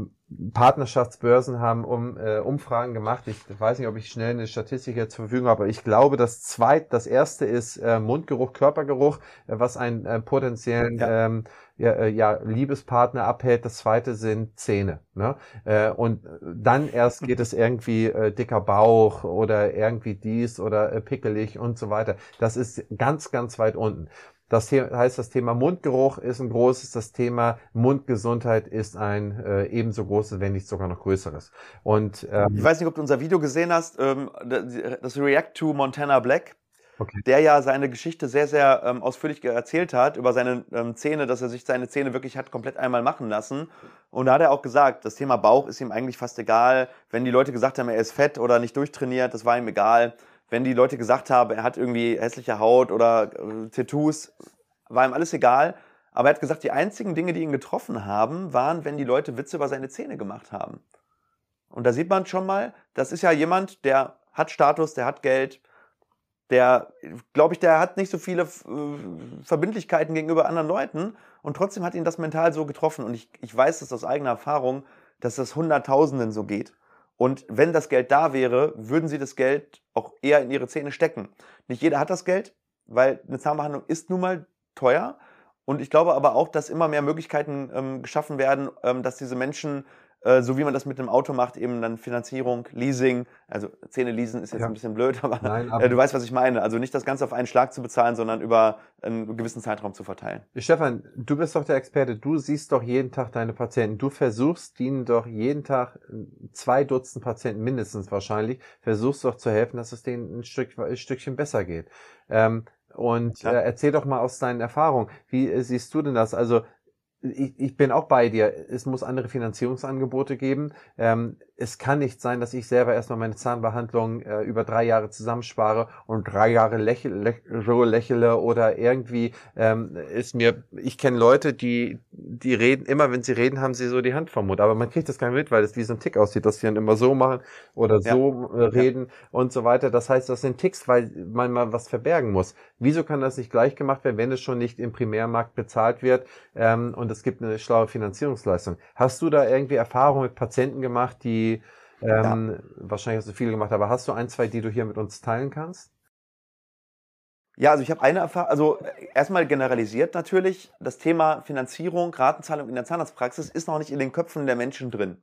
Partnerschaftsbörsen haben um, äh, Umfragen gemacht. Ich weiß nicht, ob ich schnell eine Statistik jetzt zur Verfügung habe, aber ich glaube, das zweit, das erste ist äh, Mundgeruch, Körpergeruch, äh, was einen äh, potenziellen ja. Ähm, ja, äh, ja, Liebespartner abhält. Das zweite sind Zähne. Ne? Äh, und dann erst geht es irgendwie äh, dicker Bauch oder irgendwie dies oder äh, pickelig und so weiter. Das ist ganz, ganz weit unten. Das heißt, das Thema Mundgeruch ist ein großes, das Thema Mundgesundheit ist ein äh, ebenso großes, wenn nicht sogar noch größeres. Und ähm, ich weiß nicht, ob du unser Video gesehen hast, ähm, das React to Montana Black. Okay. der ja seine Geschichte sehr, sehr ähm, ausführlich erzählt hat über seine ähm, Zähne, dass er sich seine Zähne wirklich hat komplett einmal machen lassen. Und da hat er auch gesagt, das Thema Bauch ist ihm eigentlich fast egal. Wenn die Leute gesagt haben, er ist fett oder nicht durchtrainiert, das war ihm egal wenn die Leute gesagt haben, er hat irgendwie hässliche Haut oder äh, Tattoos, war ihm alles egal. Aber er hat gesagt, die einzigen Dinge, die ihn getroffen haben, waren, wenn die Leute Witze über seine Zähne gemacht haben. Und da sieht man schon mal, das ist ja jemand, der hat Status, der hat Geld, der, glaube ich, der hat nicht so viele äh, Verbindlichkeiten gegenüber anderen Leuten und trotzdem hat ihn das mental so getroffen. Und ich, ich weiß das aus eigener Erfahrung, dass das Hunderttausenden so geht. Und wenn das Geld da wäre, würden sie das Geld auch eher in ihre Zähne stecken. Nicht jeder hat das Geld, weil eine Zahnbehandlung ist nun mal teuer. Und ich glaube aber auch, dass immer mehr Möglichkeiten ähm, geschaffen werden, ähm, dass diese Menschen äh, so wie man das mit dem Auto macht, eben dann Finanzierung, Leasing, also Zähne leasen ist jetzt ja. ein bisschen blöd, aber, Nein, aber äh, du weißt, was ich meine. Also nicht das Ganze auf einen Schlag zu bezahlen, sondern über einen gewissen Zeitraum zu verteilen. Stefan, du bist doch der Experte, du siehst doch jeden Tag deine Patienten, du versuchst ihnen doch jeden Tag zwei Dutzend Patienten mindestens wahrscheinlich, versuchst doch zu helfen, dass es denen ein, Stück, ein Stückchen besser geht. Ähm, und äh, erzähl doch mal aus deinen Erfahrungen, wie äh, siehst du denn das? Also ich, ich bin auch bei dir. Es muss andere Finanzierungsangebote geben. Ähm, es kann nicht sein, dass ich selber erstmal meine Zahnbehandlung äh, über drei Jahre zusammenspare und drei Jahre lächle, läch, so lächle oder irgendwie ähm, ist mir, ich kenne Leute, die, die reden, immer wenn sie reden, haben sie so die Hand vom Mund, aber man kriegt das gar nicht mit, weil es wie so ein Tick aussieht, dass sie dann immer so machen oder ja. so äh, reden ja. und so weiter. Das heißt, das sind Ticks, weil man mal was verbergen muss. Wieso kann das nicht gleich gemacht werden, wenn es schon nicht im Primärmarkt bezahlt wird ähm, und es gibt eine schlaue Finanzierungsleistung? Hast du da irgendwie Erfahrung mit Patienten gemacht, die ähm, ja. Wahrscheinlich hast du viele gemacht, aber hast du ein, zwei, die du hier mit uns teilen kannst? Ja, also ich habe eine Erfahrung, also äh, erstmal generalisiert natürlich, das Thema Finanzierung, Ratenzahlung in der Zahnarztpraxis ist noch nicht in den Köpfen der Menschen drin.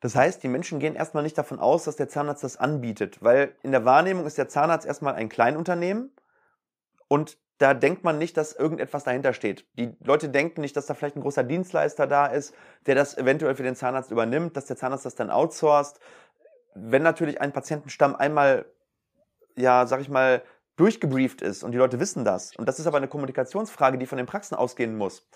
Das heißt, die Menschen gehen erstmal nicht davon aus, dass der Zahnarzt das anbietet, weil in der Wahrnehmung ist der Zahnarzt erstmal ein Kleinunternehmen und da denkt man nicht, dass irgendetwas dahinter steht. Die Leute denken nicht, dass da vielleicht ein großer Dienstleister da ist, der das eventuell für den Zahnarzt übernimmt, dass der Zahnarzt das dann outsourced. Wenn natürlich ein Patientenstamm einmal, ja, sag ich mal, durchgebrieft ist und die Leute wissen das, und das ist aber eine Kommunikationsfrage, die von den Praxen ausgehen muss,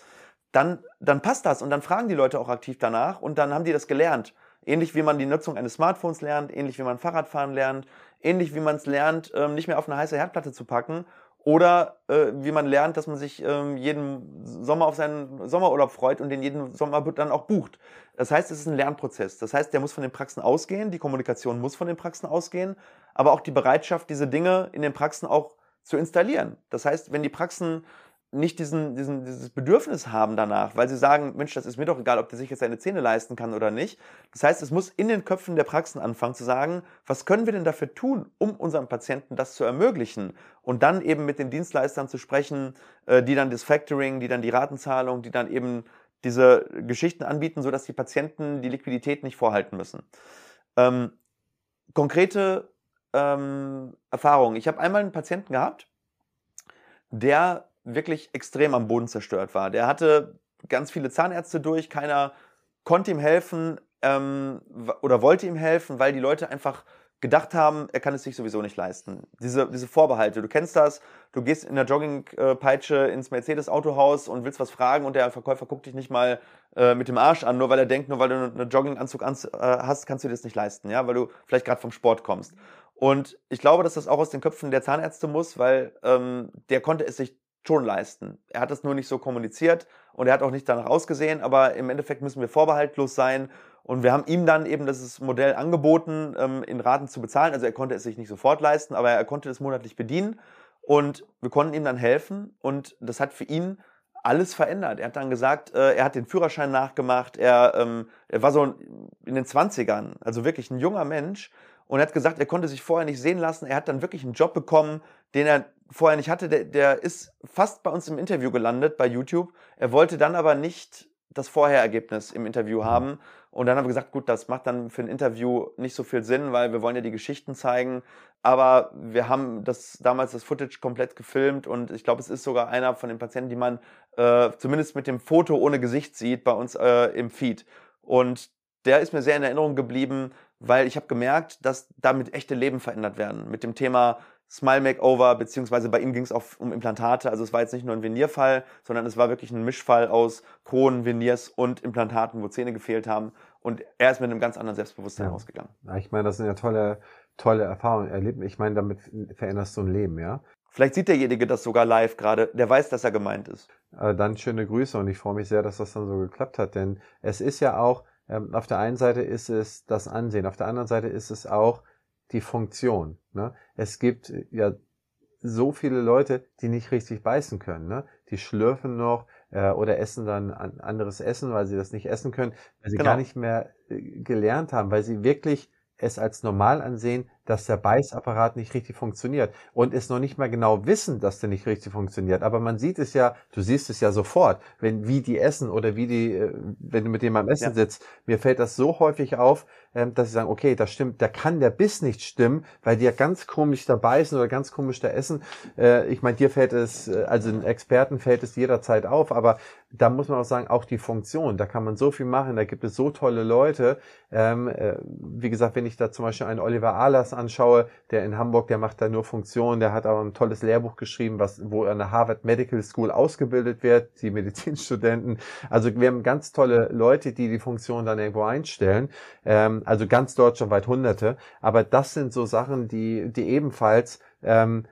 dann, dann passt das und dann fragen die Leute auch aktiv danach und dann haben die das gelernt. Ähnlich wie man die Nutzung eines Smartphones lernt, ähnlich wie man Fahrradfahren lernt, ähnlich wie man es lernt, ähm, nicht mehr auf eine heiße Herdplatte zu packen Oder äh, wie man lernt, dass man sich ähm, jeden Sommer auf seinen Sommerurlaub freut und den jeden Sommer dann auch bucht. Das heißt, es ist ein Lernprozess. Das heißt, der muss von den Praxen ausgehen, die Kommunikation muss von den Praxen ausgehen, aber auch die Bereitschaft, diese Dinge in den Praxen auch zu installieren. Das heißt, wenn die Praxen nicht diesen, diesen, dieses Bedürfnis haben danach, weil sie sagen, Mensch, das ist mir doch egal, ob der sich jetzt seine Zähne leisten kann oder nicht. Das heißt, es muss in den Köpfen der Praxen anfangen zu sagen, was können wir denn dafür tun, um unseren Patienten das zu ermöglichen? Und dann eben mit den Dienstleistern zu sprechen, äh, die dann das Factoring, die dann die Ratenzahlung, die dann eben diese Geschichten anbieten, sodass die Patienten die Liquidität nicht vorhalten müssen. Ähm, konkrete ähm, Erfahrungen. Ich habe einmal einen Patienten gehabt, der wirklich extrem am Boden zerstört war. Der hatte ganz viele Zahnärzte durch, keiner konnte ihm helfen ähm, oder wollte ihm helfen, weil die Leute einfach gedacht haben, er kann es sich sowieso nicht leisten. Diese, diese Vorbehalte, du kennst das, du gehst in der Joggingpeitsche ins Mercedes-Autohaus und willst was fragen und der Verkäufer guckt dich nicht mal äh, mit dem Arsch an, nur weil er denkt, nur weil du einen Jogginganzug äh, hast, kannst du dir das nicht leisten, ja, weil du vielleicht gerade vom Sport kommst. Und ich glaube, dass das auch aus den Köpfen der Zahnärzte muss, weil ähm, der konnte es sich schon leisten. Er hat das nur nicht so kommuniziert und er hat auch nicht danach ausgesehen, aber im Endeffekt müssen wir vorbehaltlos sein und wir haben ihm dann eben das Modell angeboten, ähm, in Raten zu bezahlen. Also er konnte es sich nicht sofort leisten, aber er konnte es monatlich bedienen und wir konnten ihm dann helfen und das hat für ihn alles verändert. Er hat dann gesagt, äh, er hat den Führerschein nachgemacht, er, ähm, er war so in den 20ern, also wirklich ein junger Mensch und er hat gesagt, er konnte sich vorher nicht sehen lassen. Er hat dann wirklich einen Job bekommen, den er vorher nicht hatte. Der, der ist fast bei uns im Interview gelandet bei YouTube. Er wollte dann aber nicht das Vorherergebnis im Interview mhm. haben. Und dann haben wir gesagt, gut, das macht dann für ein Interview nicht so viel Sinn, weil wir wollen ja die Geschichten zeigen. Aber wir haben das damals das Footage komplett gefilmt und ich glaube, es ist sogar einer von den Patienten, die man äh, zumindest mit dem Foto ohne Gesicht sieht bei uns äh, im Feed. Und der ist mir sehr in Erinnerung geblieben, weil ich habe gemerkt, dass damit echte Leben verändert werden. Mit dem Thema Smile Makeover, beziehungsweise bei ihm ging es auch um Implantate. Also es war jetzt nicht nur ein Venierfall, sondern es war wirklich ein Mischfall aus Kronen, Veneers und Implantaten, wo Zähne gefehlt haben. Und er ist mit einem ganz anderen Selbstbewusstsein ja. rausgegangen. Ich meine, das sind ja tolle, tolle Erfahrungen. Ich meine, damit veränderst du ein Leben, ja. Vielleicht sieht derjenige das sogar live gerade, der weiß, dass er gemeint ist. Äh, dann schöne Grüße und ich freue mich sehr, dass das dann so geklappt hat, denn es ist ja auch, ähm, auf der einen Seite ist es das Ansehen, auf der anderen Seite ist es auch die Funktion. Ne? Es gibt äh, ja so viele Leute, die nicht richtig beißen können. Ne? Die schlürfen noch äh, oder essen dann an anderes Essen, weil sie das nicht essen können, weil sie genau. gar nicht mehr äh, gelernt haben, weil sie wirklich es als normal ansehen, dass der Beißapparat nicht richtig funktioniert und es noch nicht mal genau wissen, dass der nicht richtig funktioniert. Aber man sieht es ja, du siehst es ja sofort, wenn wie die essen oder wie die, äh, wenn du mit dem am Essen ja. sitzt. Mir fällt das so häufig auf, ähm, dass sie sagen, okay, das stimmt, da kann der Biss nicht stimmen, weil die ja ganz komisch da beißen oder ganz komisch da essen. Äh, ich meine, dir fällt es, äh, also den Experten fällt es jederzeit auf, aber da muss man auch sagen, auch die Funktion, da kann man so viel machen, da gibt es so tolle Leute. Ähm, wie gesagt, wenn ich da zum Beispiel einen Oliver Ahlers anschaue, der in Hamburg, der macht da nur Funktionen, der hat aber ein tolles Lehrbuch geschrieben, was, wo er an der Harvard Medical School ausgebildet wird, die Medizinstudenten. Also wir haben ganz tolle Leute, die die Funktion dann irgendwo einstellen. Ähm, also ganz deutschlandweit hunderte. Aber das sind so Sachen, die, die ebenfalls ähm,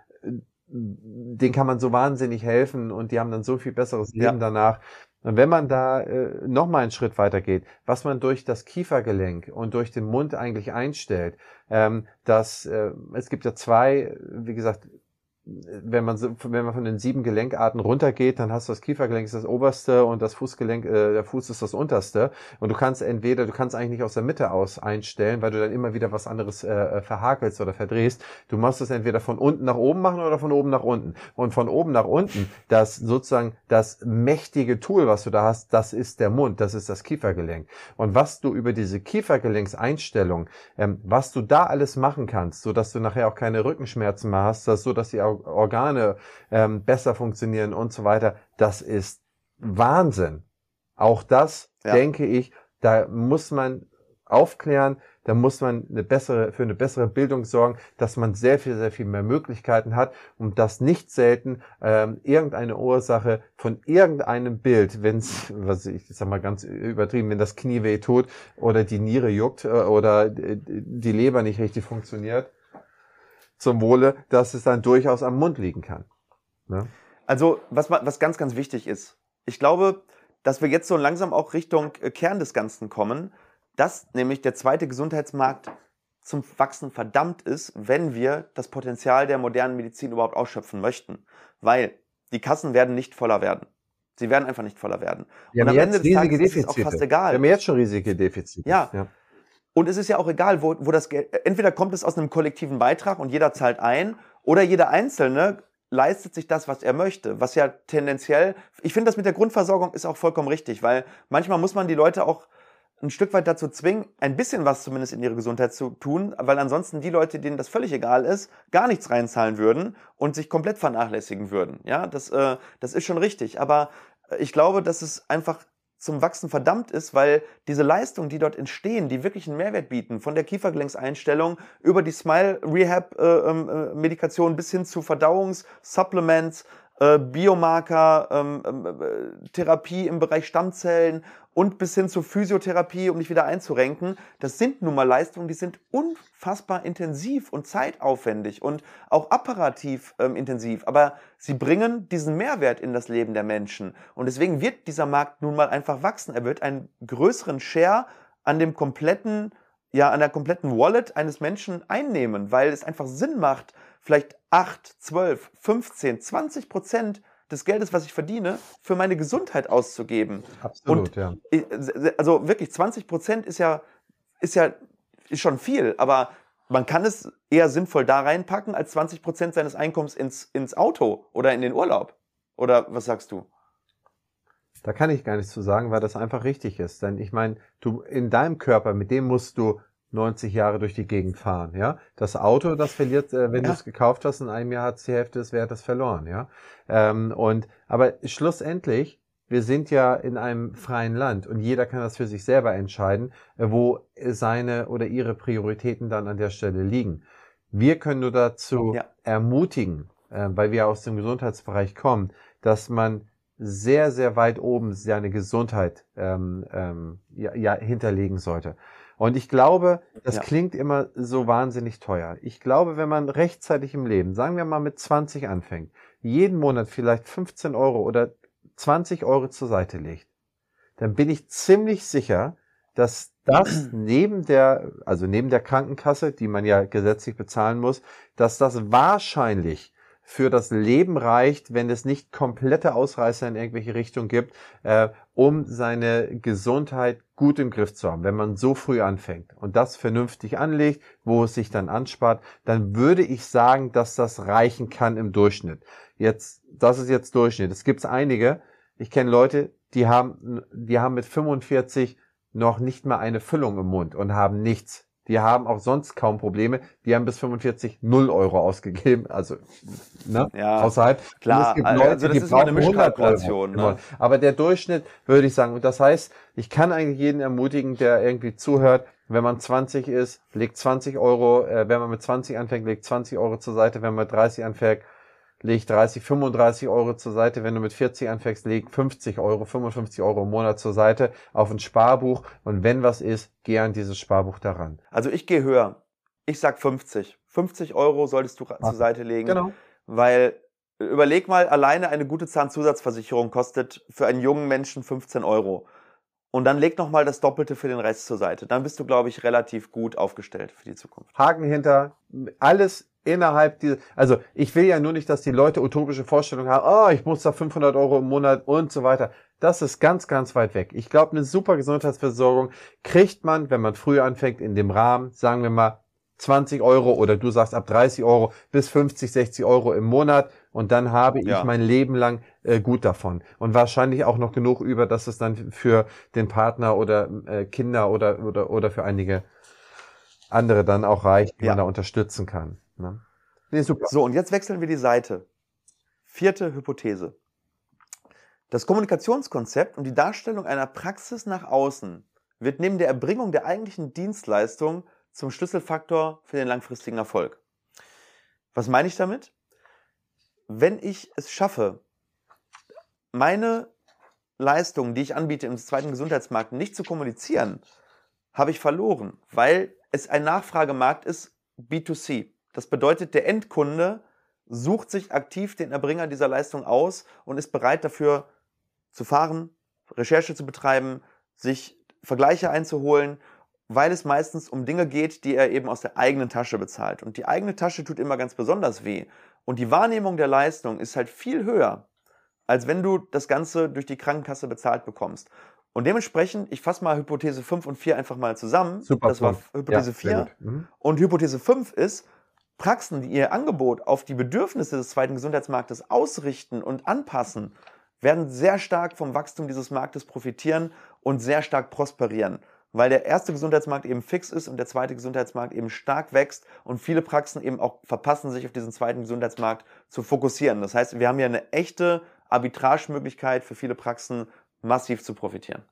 den kann man so wahnsinnig helfen und die haben dann so viel besseres Leben ja. danach. Und wenn man da äh, nochmal einen Schritt weiter geht, was man durch das Kiefergelenk und durch den Mund eigentlich einstellt, ähm, dass äh, es gibt ja zwei, wie gesagt, wenn man, so, wenn man von den sieben Gelenkarten runtergeht, dann hast du das Kiefergelenk ist das oberste und das Fußgelenk, äh, der Fuß ist das unterste. Und du kannst entweder, du kannst eigentlich nicht aus der Mitte aus einstellen, weil du dann immer wieder was anderes äh, äh, verhakelst oder verdrehst. Du musst es entweder von unten nach oben machen oder von oben nach unten. Und von oben nach unten, das sozusagen das mächtige Tool, was du da hast, das ist der Mund, das ist das Kiefergelenk. Und was du über diese Kiefergelenkseinstellung, ähm, was du da alles machen kannst, so dass du nachher auch keine Rückenschmerzen mehr hast, das so, dass die Organe ähm, besser funktionieren und so weiter. Das ist Wahnsinn. Auch das, ja. denke ich, da muss man aufklären, da muss man eine bessere, für eine bessere Bildung sorgen, dass man sehr viel, sehr viel mehr Möglichkeiten hat und dass nicht selten ähm, irgendeine Ursache von irgendeinem Bild, wenn es, was ich sag mal ganz übertrieben, wenn das Knie weh tut oder die Niere juckt äh, oder die Leber nicht richtig funktioniert, zum Wohle, dass es dann durchaus am Mund liegen kann. Ne? Also, was, was ganz, ganz wichtig ist, ich glaube, dass wir jetzt so langsam auch Richtung äh, Kern des Ganzen kommen, dass nämlich der zweite Gesundheitsmarkt zum Wachsen verdammt ist, wenn wir das Potenzial der modernen Medizin überhaupt ausschöpfen möchten. Weil die Kassen werden nicht voller werden. Sie werden einfach nicht voller werden. Wir Und am Ende des Tages riesige ist es auch Defizite. fast Wir egal. haben jetzt schon riesige Defizite. Ja. ja. Und es ist ja auch egal, wo, wo das Geld, entweder kommt es aus einem kollektiven Beitrag und jeder zahlt ein, oder jeder Einzelne leistet sich das, was er möchte. Was ja tendenziell, ich finde das mit der Grundversorgung ist auch vollkommen richtig, weil manchmal muss man die Leute auch ein Stück weit dazu zwingen, ein bisschen was zumindest in ihre Gesundheit zu tun, weil ansonsten die Leute, denen das völlig egal ist, gar nichts reinzahlen würden und sich komplett vernachlässigen würden. Ja, das, äh, das ist schon richtig. Aber ich glaube, dass es einfach zum Wachsen verdammt ist, weil diese Leistungen, die dort entstehen, die wirklich einen Mehrwert bieten, von der Kiefergelenkseinstellung über die Smile Rehab äh, äh, Medikation bis hin zu Verdauungssupplements, äh, Biomarker, ähm, äh, Therapie im Bereich Stammzellen und bis hin zur Physiotherapie, um dich wieder einzurenken. Das sind nun mal Leistungen, die sind unfassbar intensiv und zeitaufwendig und auch apparativ ähm, intensiv. Aber sie bringen diesen Mehrwert in das Leben der Menschen. Und deswegen wird dieser Markt nun mal einfach wachsen. Er wird einen größeren Share an dem kompletten, ja, an der kompletten Wallet eines Menschen einnehmen, weil es einfach Sinn macht, vielleicht 8, 12, 15, 20 Prozent des Geldes, was ich verdiene, für meine Gesundheit auszugeben. Absolut, Und ja. Ich- Also wirklich, 20 Prozent ist ja, ist ja ist schon viel, aber man kann es eher sinnvoll da reinpacken, als 20 Prozent seines Einkommens ins, ins Auto oder in den Urlaub. Oder was sagst du? Da kann ich gar nichts zu sagen, weil das einfach richtig ist. Denn ich meine, du in deinem Körper, mit dem musst du 90 Jahre durch die Gegend fahren, ja. Das Auto, das verliert, äh, wenn Ja. du es gekauft hast, in einem Jahr hat es die Hälfte des Wertes verloren, ja. Ähm, und aber schlussendlich, wir sind ja in einem freien Land und jeder kann das für sich selber entscheiden, äh, wo seine oder ihre Prioritäten dann an der Stelle liegen. Wir können nur dazu Ja. ermutigen, äh, weil wir aus dem Gesundheitsbereich kommen, dass man sehr, sehr weit oben seine Gesundheit ähm, ähm, ja, ja, hinterlegen sollte. Und ich glaube, das Ja. klingt immer so wahnsinnig teuer. Ich glaube, wenn man rechtzeitig im Leben, sagen wir mal mit 20 anfängt, jeden Monat vielleicht 15 Euro oder 20 Euro zur Seite legt, dann bin ich ziemlich sicher, dass das neben der, also neben der Krankenkasse, die man ja gesetzlich bezahlen muss, dass das wahrscheinlich für das Leben reicht, wenn es nicht komplette Ausreißer in irgendwelche Richtungen gibt, äh, um seine Gesundheit gut im Griff zu haben. Wenn man so früh anfängt und das vernünftig anlegt, wo es sich dann anspart, dann würde ich sagen, dass das reichen kann im Durchschnitt. Jetzt, das ist jetzt Durchschnitt. Es gibt einige, ich kenne Leute, die haben, die haben mit 45 noch nicht mal eine Füllung im Mund und haben nichts. Die haben auch sonst kaum Probleme. Die haben bis 45 0 Euro ausgegeben. Also, ne? Ja, Außerhalb. klar. Und es gibt Also Leute, das die ist eine brauchen 100 Euro. Mischkalkulation, ne? Aber der Durchschnitt würde ich sagen. Und das heißt, ich kann eigentlich jeden ermutigen, der irgendwie zuhört, wenn man 20 ist, legt 20 Euro, äh, wenn man mit 20 anfängt, legt 20 Euro zur Seite. Wenn man mit 30 anfängt, legt 30, 35 Euro zur Seite. Wenn du mit 40 anfängst, leg 50 Euro, 55 Euro im Monat zur Seite auf ein Sparbuch. Und wenn was ist, geh an dieses Sparbuch daran. Also ich gehe höher. Ich sag 50. 50 Euro solltest du Ach, zur Seite legen. Genau. Weil äh, überleg mal, alleine eine gute Zahnzusatzversicherung kostet für einen jungen Menschen 15 Euro. Und dann leg noch mal das Doppelte für den Rest zur Seite. Dann bist du, glaube ich, relativ gut aufgestellt für die Zukunft. Haken hinter, alles innerhalb dieser, also ich will ja nur nicht, dass die Leute utopische Vorstellungen haben, oh, ich muss da 500 Euro im Monat und so weiter. Das ist ganz, ganz weit weg. Ich glaube, eine super Gesundheitsversorgung kriegt man, wenn man früh anfängt, in dem Rahmen, sagen wir mal, 20 Euro oder du sagst ab 30 Euro bis 50, 60 Euro im Monat und dann habe ich Ja. mein Leben lang äh, gut davon. Und wahrscheinlich auch noch genug über, dass es dann für den Partner oder äh, Kinder oder, oder, oder für einige andere dann auch reicht, die Ja. man da unterstützen kann. Ne? Nee, super. So, und jetzt wechseln wir die Seite. Vierte Hypothese. Das Kommunikationskonzept und die Darstellung einer Praxis nach außen wird neben der Erbringung der eigentlichen Dienstleistung zum Schlüsselfaktor für den langfristigen Erfolg. Was meine ich damit? Wenn ich es schaffe, meine Leistungen, die ich anbiete im zweiten Gesundheitsmarkt, nicht zu kommunizieren, habe ich verloren, weil es ein Nachfragemarkt ist, B2C. Das bedeutet, der Endkunde sucht sich aktiv den Erbringer dieser Leistung aus und ist bereit dafür zu fahren, Recherche zu betreiben, sich Vergleiche einzuholen, weil es meistens um Dinge geht, die er eben aus der eigenen Tasche bezahlt. Und die eigene Tasche tut immer ganz besonders weh. Und die Wahrnehmung der Leistung ist halt viel höher, als wenn du das Ganze durch die Krankenkasse bezahlt bekommst. Und dementsprechend, ich fasse mal Hypothese 5 und 4 einfach mal zusammen. Super. Das war Hypothese ja, 4. Mhm. Und Hypothese 5 ist, Praxen, die ihr Angebot auf die Bedürfnisse des zweiten Gesundheitsmarktes ausrichten und anpassen, werden sehr stark vom Wachstum dieses Marktes profitieren und sehr stark prosperieren, weil der erste Gesundheitsmarkt eben fix ist und der zweite Gesundheitsmarkt eben stark wächst und viele Praxen eben auch verpassen, sich auf diesen zweiten Gesundheitsmarkt zu fokussieren. Das heißt, wir haben hier eine echte Arbitragemöglichkeit für viele Praxen, massiv zu profitieren.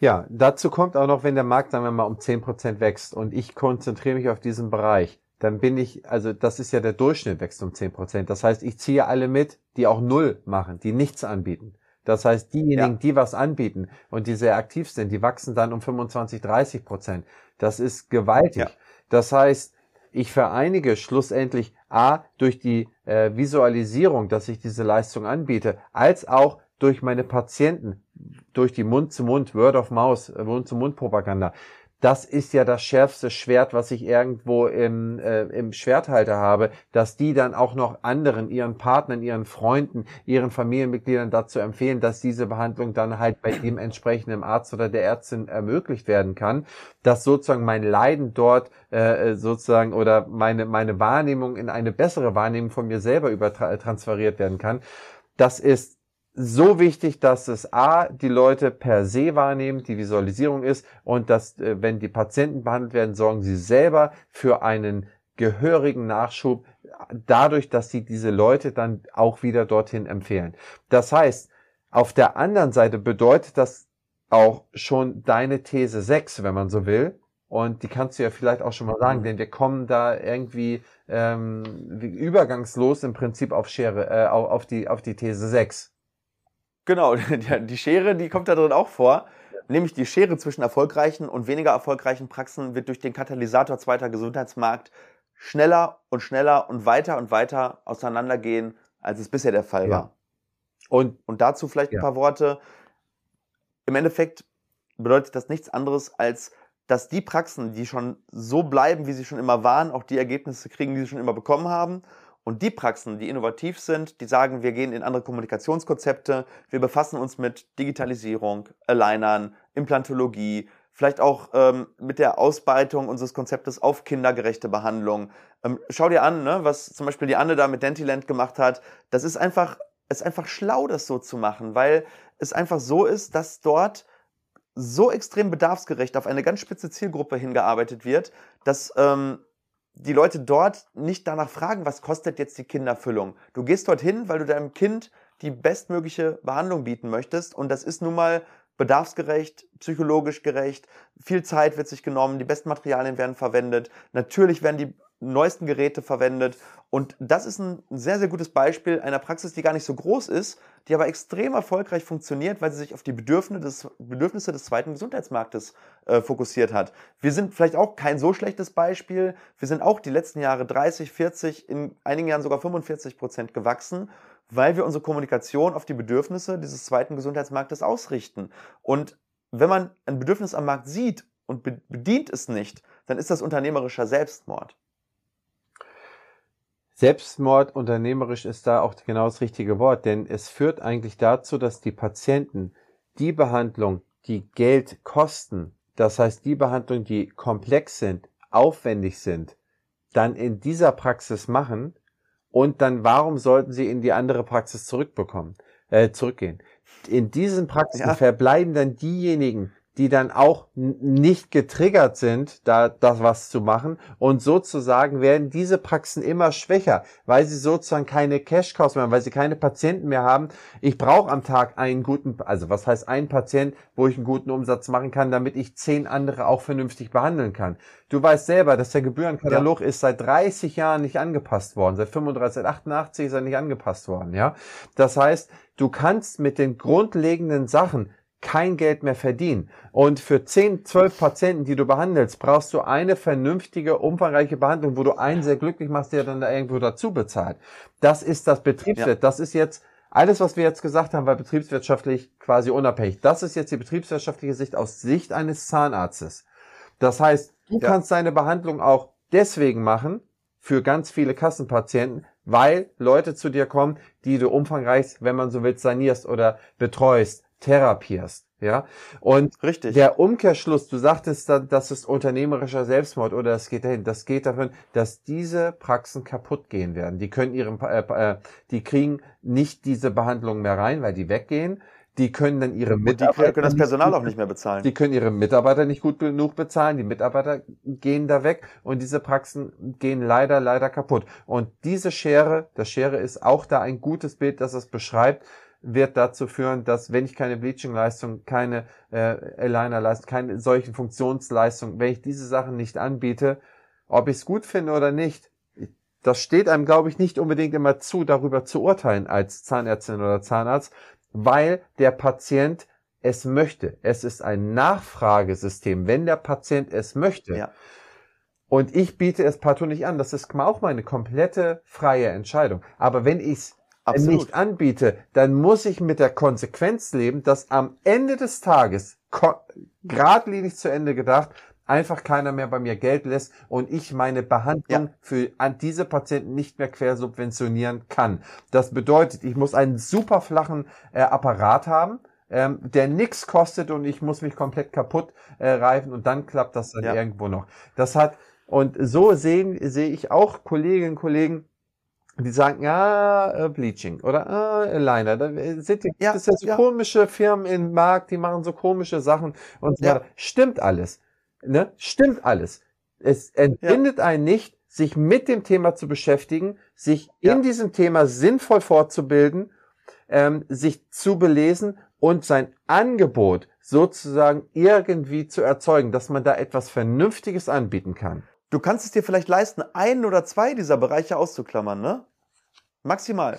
Ja, dazu kommt auch noch, wenn der Markt, sagen wir mal, um zehn Prozent wächst und ich konzentriere mich auf diesen Bereich, dann bin ich, also das ist ja der Durchschnitt wächst um zehn Prozent. Das heißt, ich ziehe alle mit, die auch null machen, die nichts anbieten. Das heißt, diejenigen, ja. die was anbieten und die sehr aktiv sind, die wachsen dann um 25, 30 Prozent. Das ist gewaltig. Ja. Das heißt, ich vereinige schlussendlich A durch die äh, Visualisierung, dass ich diese Leistung anbiete, als auch durch meine Patienten, durch die Mund-zu-Mund, Word of Mouth, äh, Mund-zu-Mund-Propaganda. Das ist ja das schärfste Schwert, was ich irgendwo im, äh, im Schwerthalter habe, dass die dann auch noch anderen, ihren Partnern, ihren Freunden, ihren Familienmitgliedern dazu empfehlen, dass diese Behandlung dann halt bei dem entsprechenden Arzt oder der Ärztin ermöglicht werden kann, dass sozusagen mein Leiden dort äh, sozusagen oder meine, meine Wahrnehmung in eine bessere Wahrnehmung von mir selber übertransferiert werden kann. Das ist so wichtig, dass es A, die Leute per se wahrnehmen, die Visualisierung ist und dass, äh, wenn die Patienten behandelt werden, sorgen sie selber für einen gehörigen Nachschub, dadurch, dass sie diese Leute dann auch wieder dorthin empfehlen. Das heißt, auf der anderen Seite bedeutet das auch schon deine These 6, wenn man so will. Und die kannst du ja vielleicht auch schon mal sagen, mhm. denn wir kommen da irgendwie ähm, übergangslos im Prinzip auf Schere, äh, auf, die, auf die These 6. Genau, die Schere, die kommt da drin auch vor. Nämlich die Schere zwischen erfolgreichen und weniger erfolgreichen Praxen wird durch den Katalysator zweiter Gesundheitsmarkt schneller und schneller und weiter und weiter auseinandergehen, als es bisher der Fall ja. war. Und, und dazu vielleicht ja. ein paar Worte. Im Endeffekt bedeutet das nichts anderes, als dass die Praxen, die schon so bleiben, wie sie schon immer waren, auch die Ergebnisse kriegen, die sie schon immer bekommen haben und die Praxen, die innovativ sind, die sagen, wir gehen in andere Kommunikationskonzepte, wir befassen uns mit Digitalisierung, Alignern, Implantologie, vielleicht auch ähm, mit der Ausbreitung unseres Konzeptes auf kindergerechte Behandlung. Ähm, schau dir an, ne, was zum Beispiel die Anne da mit Dentiland gemacht hat. Das ist einfach, ist einfach schlau, das so zu machen, weil es einfach so ist, dass dort so extrem bedarfsgerecht auf eine ganz spitze Zielgruppe hingearbeitet wird, dass ähm, die Leute dort nicht danach fragen, was kostet jetzt die Kinderfüllung. Du gehst dorthin, weil du deinem Kind die bestmögliche Behandlung bieten möchtest und das ist nun mal bedarfsgerecht, psychologisch gerecht, viel Zeit wird sich genommen, die besten Materialien werden verwendet, natürlich werden die neuesten Geräte verwendet. Und das ist ein sehr, sehr gutes Beispiel einer Praxis, die gar nicht so groß ist, die aber extrem erfolgreich funktioniert, weil sie sich auf die Bedürfnisse des, Bedürfnisse des zweiten Gesundheitsmarktes äh, fokussiert hat. Wir sind vielleicht auch kein so schlechtes Beispiel. Wir sind auch die letzten Jahre 30, 40, in einigen Jahren sogar 45 Prozent gewachsen, weil wir unsere Kommunikation auf die Bedürfnisse dieses zweiten Gesundheitsmarktes ausrichten. Und wenn man ein Bedürfnis am Markt sieht und bedient es nicht, dann ist das unternehmerischer Selbstmord. Selbstmord unternehmerisch ist da auch genau das richtige Wort, denn es führt eigentlich dazu, dass die Patienten die Behandlung, die Geld kosten, das heißt die Behandlung, die komplex sind, aufwendig sind, dann in dieser Praxis machen und dann warum sollten sie in die andere Praxis zurückbekommen, äh, zurückgehen? In diesen Praxisen ja. verbleiben dann diejenigen, die dann auch nicht getriggert sind, da das was zu machen. Und sozusagen werden diese Praxen immer schwächer, weil sie sozusagen keine Cash-Cows mehr haben, weil sie keine Patienten mehr haben. Ich brauche am Tag einen guten, also was heißt ein Patient, wo ich einen guten Umsatz machen kann, damit ich zehn andere auch vernünftig behandeln kann. Du weißt selber, dass der Gebührenkatalog ja. ist seit 30 Jahren nicht angepasst worden, seit 35, seit 88 ist er nicht angepasst worden, ja. Das heißt, du kannst mit den grundlegenden Sachen kein Geld mehr verdienen. Und für 10, 12 Patienten, die du behandelst, brauchst du eine vernünftige, umfangreiche Behandlung, wo du einen sehr glücklich machst, der dann da irgendwo dazu bezahlt. Das ist das Betriebswirt. Ja. Das ist jetzt alles, was wir jetzt gesagt haben, war betriebswirtschaftlich quasi unabhängig. Das ist jetzt die betriebswirtschaftliche Sicht aus Sicht eines Zahnarztes. Das heißt, du ja. kannst deine Behandlung auch deswegen machen, für ganz viele Kassenpatienten, weil Leute zu dir kommen, die du umfangreich, wenn man so will, sanierst oder betreust, therapierst. Ja, und Richtig. der Umkehrschluss, du sagtest, das ist unternehmerischer Selbstmord oder das geht dahin, das geht davon, dass diese Praxen kaputt gehen werden. Die können ihren, äh, äh, die kriegen nicht diese Behandlung mehr rein, weil die weggehen. Die können dann ihre Mitarbeiter. Die können das Personal auch nicht mehr bezahlen. Die können ihre Mitarbeiter nicht gut genug bezahlen. Die Mitarbeiter gehen da weg und diese Praxen gehen leider, leider kaputt. Und diese Schere, das Schere ist auch da ein gutes Bild, das es beschreibt, wird dazu führen, dass wenn ich keine Bleaching-Leistung, keine äh, Aligner-Leistung, keine solchen Funktionsleistungen, wenn ich diese Sachen nicht anbiete, ob ich es gut finde oder nicht, das steht einem, glaube ich, nicht unbedingt immer zu, darüber zu urteilen als Zahnärztin oder Zahnarzt, weil der Patient es möchte. Es ist ein Nachfragesystem, wenn der Patient es möchte. Ja. Und ich biete es partout nicht an. Das ist auch meine komplette freie Entscheidung. Aber wenn ich es nicht anbiete, dann muss ich mit der Konsequenz leben, dass am Ende des Tages, geradlinig zu Ende gedacht, einfach keiner mehr bei mir Geld lässt und ich meine Behandlung ja. für an diese Patienten nicht mehr quersubventionieren kann. Das bedeutet, ich muss einen super flachen äh, Apparat haben, ähm, der nix kostet und ich muss mich komplett kaputt äh, reifen und dann klappt das dann ja. irgendwo noch. Das hat und so sehen sehe ich auch Kolleginnen und Kollegen, die sagen, ja, äh, Bleaching oder äh, Liner. Da sind die, ja, das sind so ja. komische Firmen im Markt, die machen so komische Sachen und so ja. Stimmt alles ne, stimmt alles. Es entbindet einen nicht, sich mit dem Thema zu beschäftigen, sich in diesem Thema sinnvoll fortzubilden, ähm, sich zu belesen und sein Angebot sozusagen irgendwie zu erzeugen, dass man da etwas Vernünftiges anbieten kann. Du kannst es dir vielleicht leisten, einen oder zwei dieser Bereiche auszuklammern, ne? Maximal.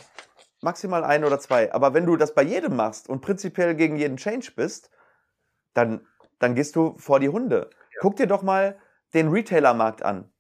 Maximal ein oder zwei. Aber wenn du das bei jedem machst und prinzipiell gegen jeden Change bist, dann, dann gehst du vor die Hunde. Guck dir doch mal den Retailermarkt an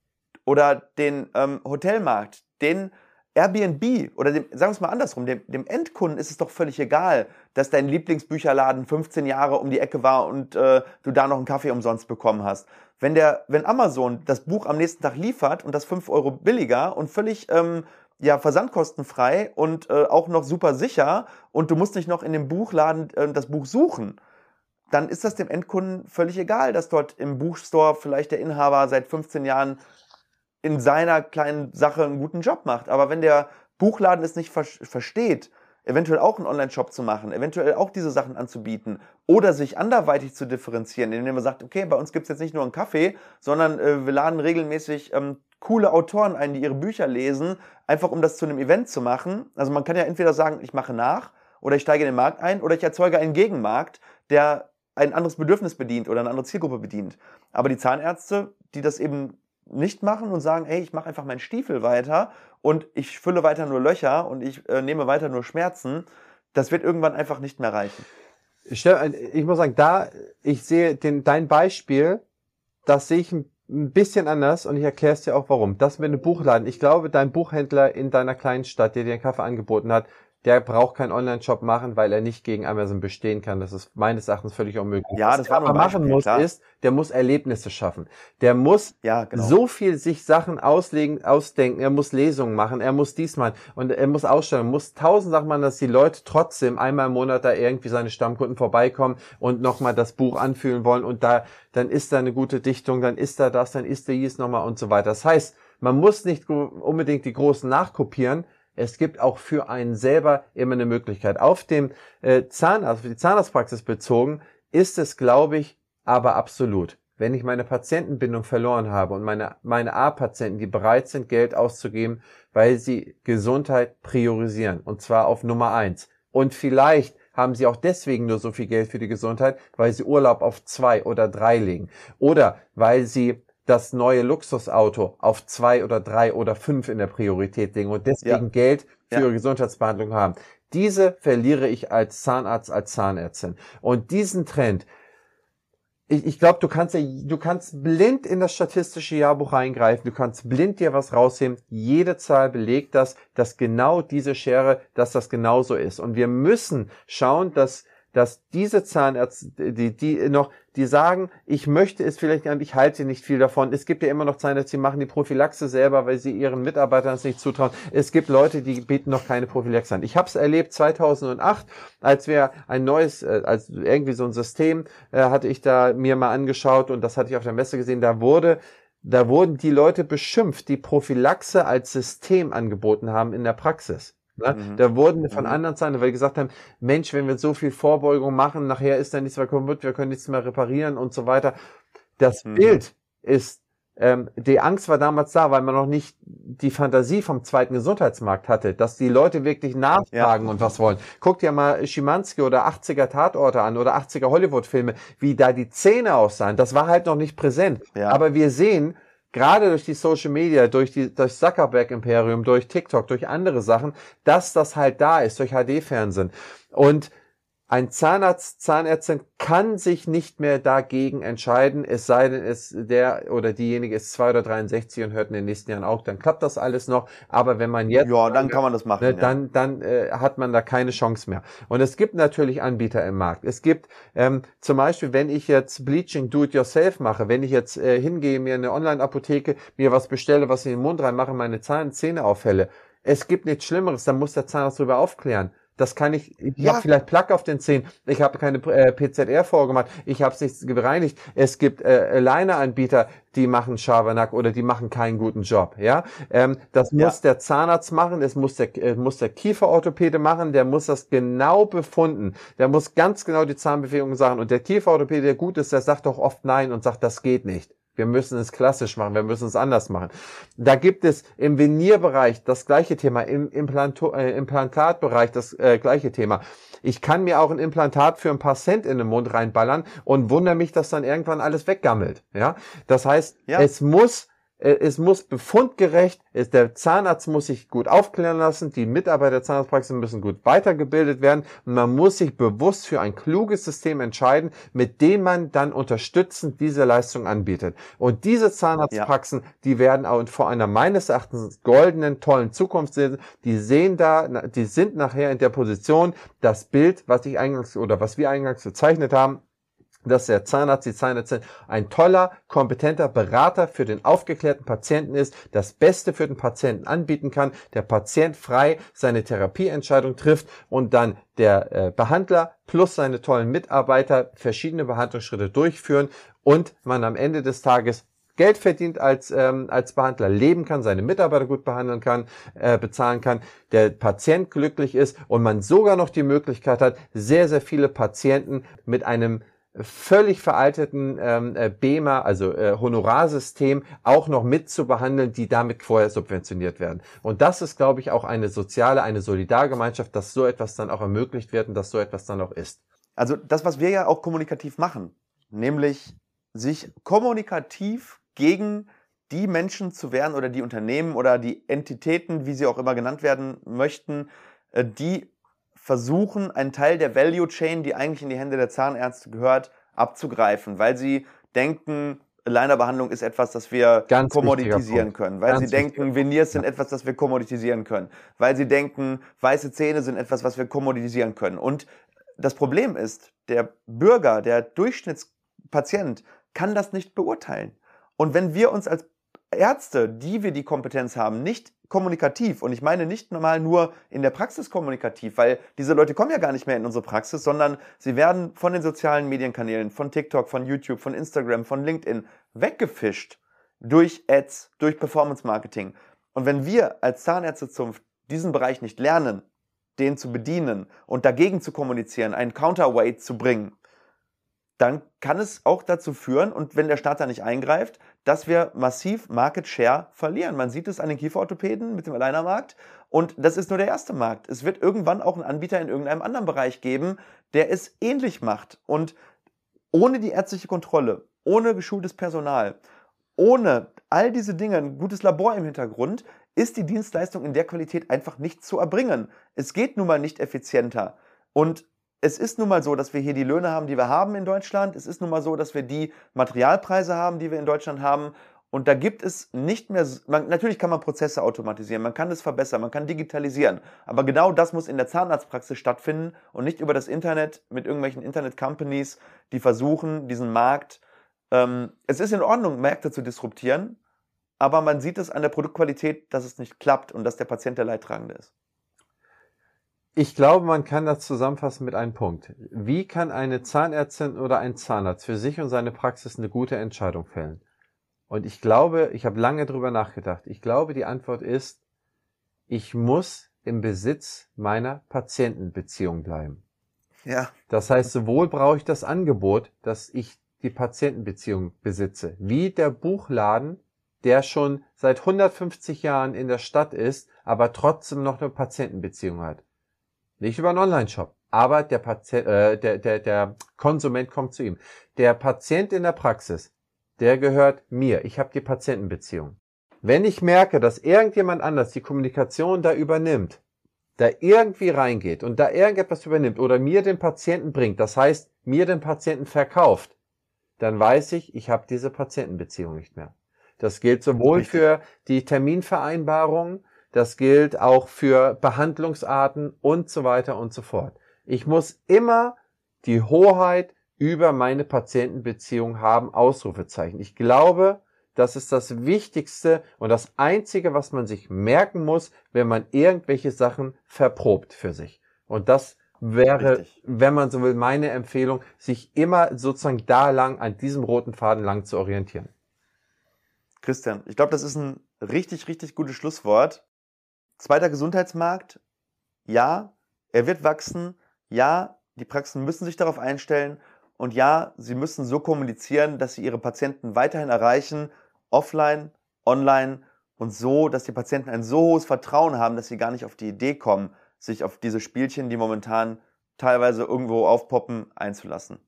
oder den ähm, Hotelmarkt, den Airbnb oder dem, sagen wir es mal andersrum, dem, dem, Endkunden ist es doch völlig egal, dass dein Lieblingsbücherladen 15 Jahre um die Ecke war und äh, du da noch einen Kaffee umsonst bekommen hast. Wenn, der, wenn Amazon das Buch am nächsten Tag liefert und das 5 Euro billiger und völlig ähm, ja, versandkostenfrei und äh, auch noch super sicher und du musst nicht noch in dem Buchladen äh, das Buch suchen, dann ist das dem Endkunden völlig egal, dass dort im Buchstore vielleicht der Inhaber seit 15 Jahren in seiner kleinen Sache einen guten Job macht. Aber wenn der Buchladen es nicht ver versteht, eventuell auch einen Online-Shop zu machen, eventuell auch diese Sachen anzubieten oder sich anderweitig zu differenzieren, indem man sagt, okay, bei uns gibt es jetzt nicht nur einen Kaffee, sondern äh, wir laden regelmäßig ähm, coole Autoren ein, die ihre Bücher lesen, einfach um das zu einem Event zu machen. Also man kann ja entweder sagen, ich mache nach oder ich steige in den Markt ein oder ich erzeuge einen Gegenmarkt, der ein anderes Bedürfnis bedient oder eine andere Zielgruppe bedient. Aber die Zahnärzte, die das eben nicht machen und sagen, hey, ich mache einfach meinen Stiefel weiter und ich fülle weiter nur Löcher und ich äh, nehme weiter nur Schmerzen, das wird irgendwann einfach nicht mehr reichen. Ich, muss sagen, da, ich sehe den, dein Beispiel, das sehe ich ein bisschen anders und ich erkläre es dir auch warum. Das mit einem Buchladen. Ich glaube, dein Buchhändler in deiner kleinen Stadt, der dir einen Kaffee angeboten hat, der braucht keinen Online-Shop machen, weil er nicht gegen Amazon bestehen kann. Das ist meines Erachtens völlig unmöglich. Ja, das Was war er machen muss, klar. ist, der muss Erlebnisse schaffen. Der muss ja, genau. so viel sich Sachen auslegen, ausdenken. Er muss Lesungen machen. Er muss diesmal und er muss ausstellen. muss tausend Sachen machen, dass die Leute trotzdem einmal im Monat da irgendwie seine Stammkunden vorbeikommen und nochmal das Buch anfühlen wollen und da, dann ist da eine gute Dichtung, dann ist da das, dann ist da dies nochmal und so weiter. Das heißt, man muss nicht unbedingt die Großen nachkopieren, es gibt auch für einen selber immer eine Möglichkeit. Auf dem äh, Zahnarzt, für die Zahnarztpraxis bezogen, ist es, glaube ich, aber absolut. Wenn ich meine Patientenbindung verloren habe und meine, meine A-Patienten, die bereit sind, Geld auszugeben, weil sie Gesundheit priorisieren, und zwar auf Nummer eins. Und vielleicht haben sie auch deswegen nur so viel Geld für die Gesundheit, weil sie Urlaub auf zwei oder drei legen. Oder weil sie das neue Luxusauto auf zwei oder drei oder fünf in der Priorität legen und deswegen ja. Geld für ja. ihre Gesundheitsbehandlung haben. Diese verliere ich als Zahnarzt, als Zahnärztin. Und diesen Trend, ich, ich glaube, du kannst ja, du kannst blind in das statistische Jahrbuch reingreifen, du kannst blind dir was rausheben. Jede Zahl belegt das, dass genau diese Schere, dass das genauso ist. Und wir müssen schauen, dass dass diese Zahnärzte, die, die noch, die sagen, ich möchte es vielleicht nicht, ich halte nicht viel davon. Es gibt ja immer noch Zahnärzte, die machen die Prophylaxe selber, weil sie ihren Mitarbeitern es nicht zutrauen. Es gibt Leute, die bieten noch keine Prophylaxe an. Ich habe es erlebt 2008, als wir ein neues, äh, als irgendwie so ein System äh, hatte ich da mir mal angeschaut und das hatte ich auf der Messe gesehen. Da wurde da wurden die Leute beschimpft, die Prophylaxe als System angeboten haben in der Praxis. Ne? Mhm. Da wurden von mhm. anderen Seiten, weil die gesagt haben, Mensch, wenn wir so viel Vorbeugung machen, nachher ist da nichts mehr kaputt, wir können nichts mehr reparieren und so weiter. Das mhm. Bild ist, ähm, die Angst war damals da, weil man noch nicht die Fantasie vom zweiten Gesundheitsmarkt hatte, dass die Leute wirklich nachfragen ja. und was wollen. Guckt ja mal Schimanski oder 80er Tatorte an oder 80er Hollywood-Filme, wie da die Zähne aussahen. Das war halt noch nicht präsent. Ja. Aber wir sehen, gerade durch die Social Media, durch die durch Zuckerberg Imperium, durch TikTok, durch andere Sachen, dass das halt da ist durch HD Fernsehen. Und ein Zahnarzt, Zahnärztin kann sich nicht mehr dagegen entscheiden, es sei denn, es der oder diejenige ist 2 oder 63 und hört in den nächsten Jahren auch, dann klappt das alles noch. Aber wenn man jetzt, ja, dann kann man das machen. Ne, dann, ja. dann äh, hat man da keine Chance mehr. Und es gibt natürlich Anbieter im Markt. Es gibt ähm, zum Beispiel, wenn ich jetzt Bleaching Do-it-yourself mache, wenn ich jetzt äh, hingehe, mir eine Online-Apotheke, mir was bestelle, was in den Mund reinmache, meine Zahn, Zähne auffälle. Es gibt nichts Schlimmeres, dann muss der Zahnarzt darüber aufklären. Das kann ich, ich ja. habe vielleicht Plaque auf den Zähnen, ich habe keine äh, PZR vorgemacht, ich habe es nicht gereinigt. Es gibt äh, Leine-Anbieter, die machen Schabernack oder die machen keinen guten Job. Ja, ähm, Das ja. muss der Zahnarzt machen, es muss der, äh, muss der Kieferorthopäde machen, der muss das genau befunden. Der muss ganz genau die Zahnbewegungen sagen. Und der Kieferorthopäde, der gut ist, der sagt doch oft Nein und sagt, das geht nicht. Wir müssen es klassisch machen, wir müssen es anders machen. Da gibt es im Venierbereich das gleiche Thema, im Implanto äh, Implantatbereich das äh, gleiche Thema. Ich kann mir auch ein Implantat für ein paar Cent in den Mund reinballern und wundere mich, dass dann irgendwann alles weggammelt. Ja, das heißt, ja. es muss es muss befundgerecht, der Zahnarzt muss sich gut aufklären lassen, die Mitarbeiter der Zahnarztpraxis müssen gut weitergebildet werden und man muss sich bewusst für ein kluges System entscheiden, mit dem man dann unterstützend diese Leistung anbietet. Und diese Zahnarztpraxen, ja. die werden auch vor einer meines Erachtens goldenen, tollen Zukunft sehen, die sehen da, die sind nachher in der Position, das Bild, was ich eingangs oder was wir eingangs bezeichnet haben, dass der Zahnarzt, die Zahnärztin ein toller, kompetenter Berater für den aufgeklärten Patienten ist, das Beste für den Patienten anbieten kann, der Patient frei seine Therapieentscheidung trifft und dann der äh, Behandler plus seine tollen Mitarbeiter verschiedene Behandlungsschritte durchführen und man am Ende des Tages Geld verdient als, ähm, als Behandler, leben kann, seine Mitarbeiter gut behandeln kann, äh, bezahlen kann, der Patient glücklich ist und man sogar noch die Möglichkeit hat, sehr, sehr viele Patienten mit einem völlig veralteten ähm, äh, BEMA, also äh, Honorarsystem, auch noch mit zu behandeln, die damit vorher subventioniert werden. Und das ist, glaube ich, auch eine soziale, eine Solidargemeinschaft, dass so etwas dann auch ermöglicht wird und dass so etwas dann auch ist. Also das, was wir ja auch kommunikativ machen, nämlich sich kommunikativ gegen die Menschen zu wehren oder die Unternehmen oder die Entitäten, wie sie auch immer genannt werden möchten, äh, die versuchen, einen Teil der Value Chain, die eigentlich in die Hände der Zahnärzte gehört, abzugreifen, weil sie denken, Alignerbehandlung ist etwas, das wir Ganz kommoditisieren können, weil Ganz sie denken, Veneers sind etwas, das wir kommoditisieren können, weil sie denken, weiße Zähne sind etwas, was wir kommoditisieren können. Und das Problem ist, der Bürger, der Durchschnittspatient kann das nicht beurteilen. Und wenn wir uns als Ärzte, die wir die Kompetenz haben, nicht kommunikativ, und ich meine nicht normal nur in der Praxis kommunikativ, weil diese Leute kommen ja gar nicht mehr in unsere Praxis, sondern sie werden von den sozialen Medienkanälen, von TikTok, von YouTube, von Instagram, von LinkedIn weggefischt durch Ads, durch Performance Marketing. Und wenn wir als Zahnärztezunft diesen Bereich nicht lernen, den zu bedienen und dagegen zu kommunizieren, einen Counterweight zu bringen, dann kann es auch dazu führen, und wenn der Staat da nicht eingreift, dass wir massiv Market Share verlieren. Man sieht es an den Kieferorthopäden mit dem Alignermarkt und das ist nur der erste Markt. Es wird irgendwann auch einen Anbieter in irgendeinem anderen Bereich geben, der es ähnlich macht. Und ohne die ärztliche Kontrolle, ohne geschultes Personal, ohne all diese Dinge, ein gutes Labor im Hintergrund, ist die Dienstleistung in der Qualität einfach nicht zu erbringen. Es geht nun mal nicht effizienter. Und es ist nun mal so, dass wir hier die Löhne haben, die wir haben in Deutschland. Es ist nun mal so, dass wir die Materialpreise haben, die wir in Deutschland haben. Und da gibt es nicht mehr, man, natürlich kann man Prozesse automatisieren, man kann es verbessern, man kann digitalisieren. Aber genau das muss in der Zahnarztpraxis stattfinden und nicht über das Internet mit irgendwelchen Internet-Companies, die versuchen, diesen Markt, ähm, es ist in Ordnung, Märkte zu disruptieren, aber man sieht es an der Produktqualität, dass es nicht klappt und dass der Patient der Leidtragende ist. Ich glaube, man kann das zusammenfassen mit einem Punkt. Wie kann eine Zahnärztin oder ein Zahnarzt für sich und seine Praxis eine gute Entscheidung fällen? Und ich glaube, ich habe lange drüber nachgedacht. Ich glaube, die Antwort ist, ich muss im Besitz meiner Patientenbeziehung bleiben. Ja. Das heißt, sowohl brauche ich das Angebot, dass ich die Patientenbeziehung besitze, wie der Buchladen, der schon seit 150 Jahren in der Stadt ist, aber trotzdem noch eine Patientenbeziehung hat. Nicht über einen Online-Shop, aber der, Patient, äh, der, der, der Konsument kommt zu ihm. Der Patient in der Praxis der gehört mir. Ich habe die Patientenbeziehung. Wenn ich merke, dass irgendjemand anders die Kommunikation da übernimmt, da irgendwie reingeht und da irgendetwas übernimmt oder mir den Patienten bringt, das heißt, mir den Patienten verkauft, dann weiß ich, ich habe diese Patientenbeziehung nicht mehr. Das gilt sowohl Richtig. für die Terminvereinbarung, das gilt auch für Behandlungsarten und so weiter und so fort. Ich muss immer die Hoheit über meine Patientenbeziehung haben, Ausrufezeichen. Ich glaube, das ist das Wichtigste und das Einzige, was man sich merken muss, wenn man irgendwelche Sachen verprobt für sich. Und das wäre, Richtig. wenn man so will, meine Empfehlung, sich immer sozusagen da lang, an diesem roten Faden lang zu orientieren. Christian, ich glaube, das ist ein richtig, richtig gutes Schlusswort. Zweiter Gesundheitsmarkt, ja, er wird wachsen, ja, die Praxen müssen sich darauf einstellen und ja, sie müssen so kommunizieren, dass sie ihre Patienten weiterhin erreichen, offline, online und so, dass die Patienten ein so hohes Vertrauen haben, dass sie gar nicht auf die Idee kommen, sich auf diese Spielchen, die momentan teilweise irgendwo aufpoppen, einzulassen.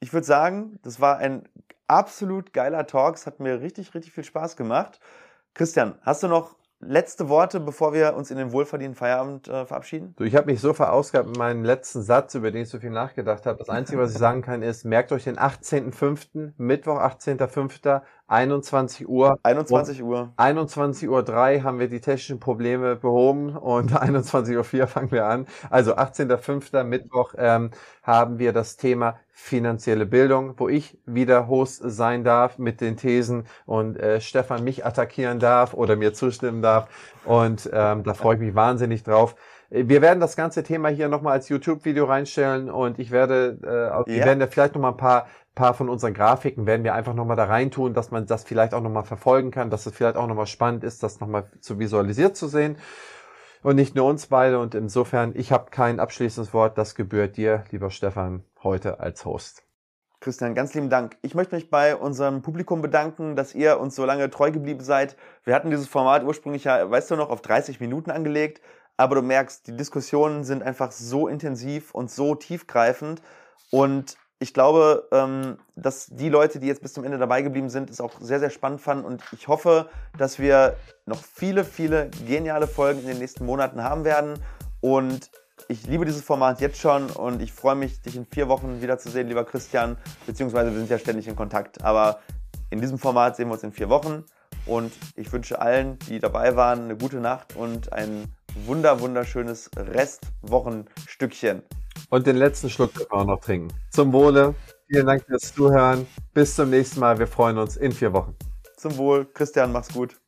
Ich würde sagen, das war ein absolut geiler Talk. Es hat mir richtig, richtig viel Spaß gemacht. Christian, hast du noch letzte Worte, bevor wir uns in den wohlverdienten Feierabend äh, verabschieden? Du, ich habe mich so verausgabt mit meinem letzten Satz, über den ich so viel nachgedacht habe. Das Einzige, was ich sagen kann, ist, merkt euch den 18.05., Mittwoch, 18.05., 21 Uhr. 21 Uhr. 21 Uhr 3 haben wir die technischen Probleme behoben und 21 Uhr 4 fangen wir an. Also 18.05. Mittwoch ähm, haben wir das Thema finanzielle Bildung, wo ich wieder Host sein darf mit den Thesen und äh, Stefan mich attackieren darf oder mir zustimmen darf. Und ähm, da freue ich mich wahnsinnig drauf. Wir werden das ganze Thema hier nochmal als YouTube-Video reinstellen und ich werde, äh, wir werden da vielleicht nochmal ein paar paar von unseren Grafiken werden wir einfach nochmal da reintun, dass man das vielleicht auch nochmal verfolgen kann, dass es vielleicht auch nochmal spannend ist, das nochmal zu visualisiert zu sehen. Und nicht nur uns beide. Und insofern, ich habe kein abschließendes Wort. Das gebührt dir, lieber Stefan, heute als Host. Christian, ganz lieben Dank. Ich möchte mich bei unserem Publikum bedanken, dass ihr uns so lange treu geblieben seid. Wir hatten dieses Format ursprünglich ja, weißt du noch, auf 30 Minuten angelegt. Aber du merkst, die Diskussionen sind einfach so intensiv und so tiefgreifend. Und ich glaube, ähm, dass die Leute, die jetzt bis zum Ende dabei geblieben sind, es auch sehr, sehr spannend fanden. Und ich hoffe, dass wir noch viele, viele geniale Folgen in den nächsten Monaten haben werden. Und ich liebe dieses Format jetzt schon und ich freue mich, dich in vier Wochen wiederzusehen, lieber Christian. Beziehungsweise wir sind ja ständig in Kontakt. Aber in diesem Format sehen wir uns in vier Wochen. Und ich wünsche allen, die dabei waren, eine gute Nacht und ein wunder, wunderschönes Restwochenstückchen. Und den letzten Schluck können wir auch noch trinken. Zum Wohle. Vielen Dank fürs Zuhören. Bis zum nächsten Mal. Wir freuen uns in vier Wochen. Zum Wohl. Christian, mach's gut.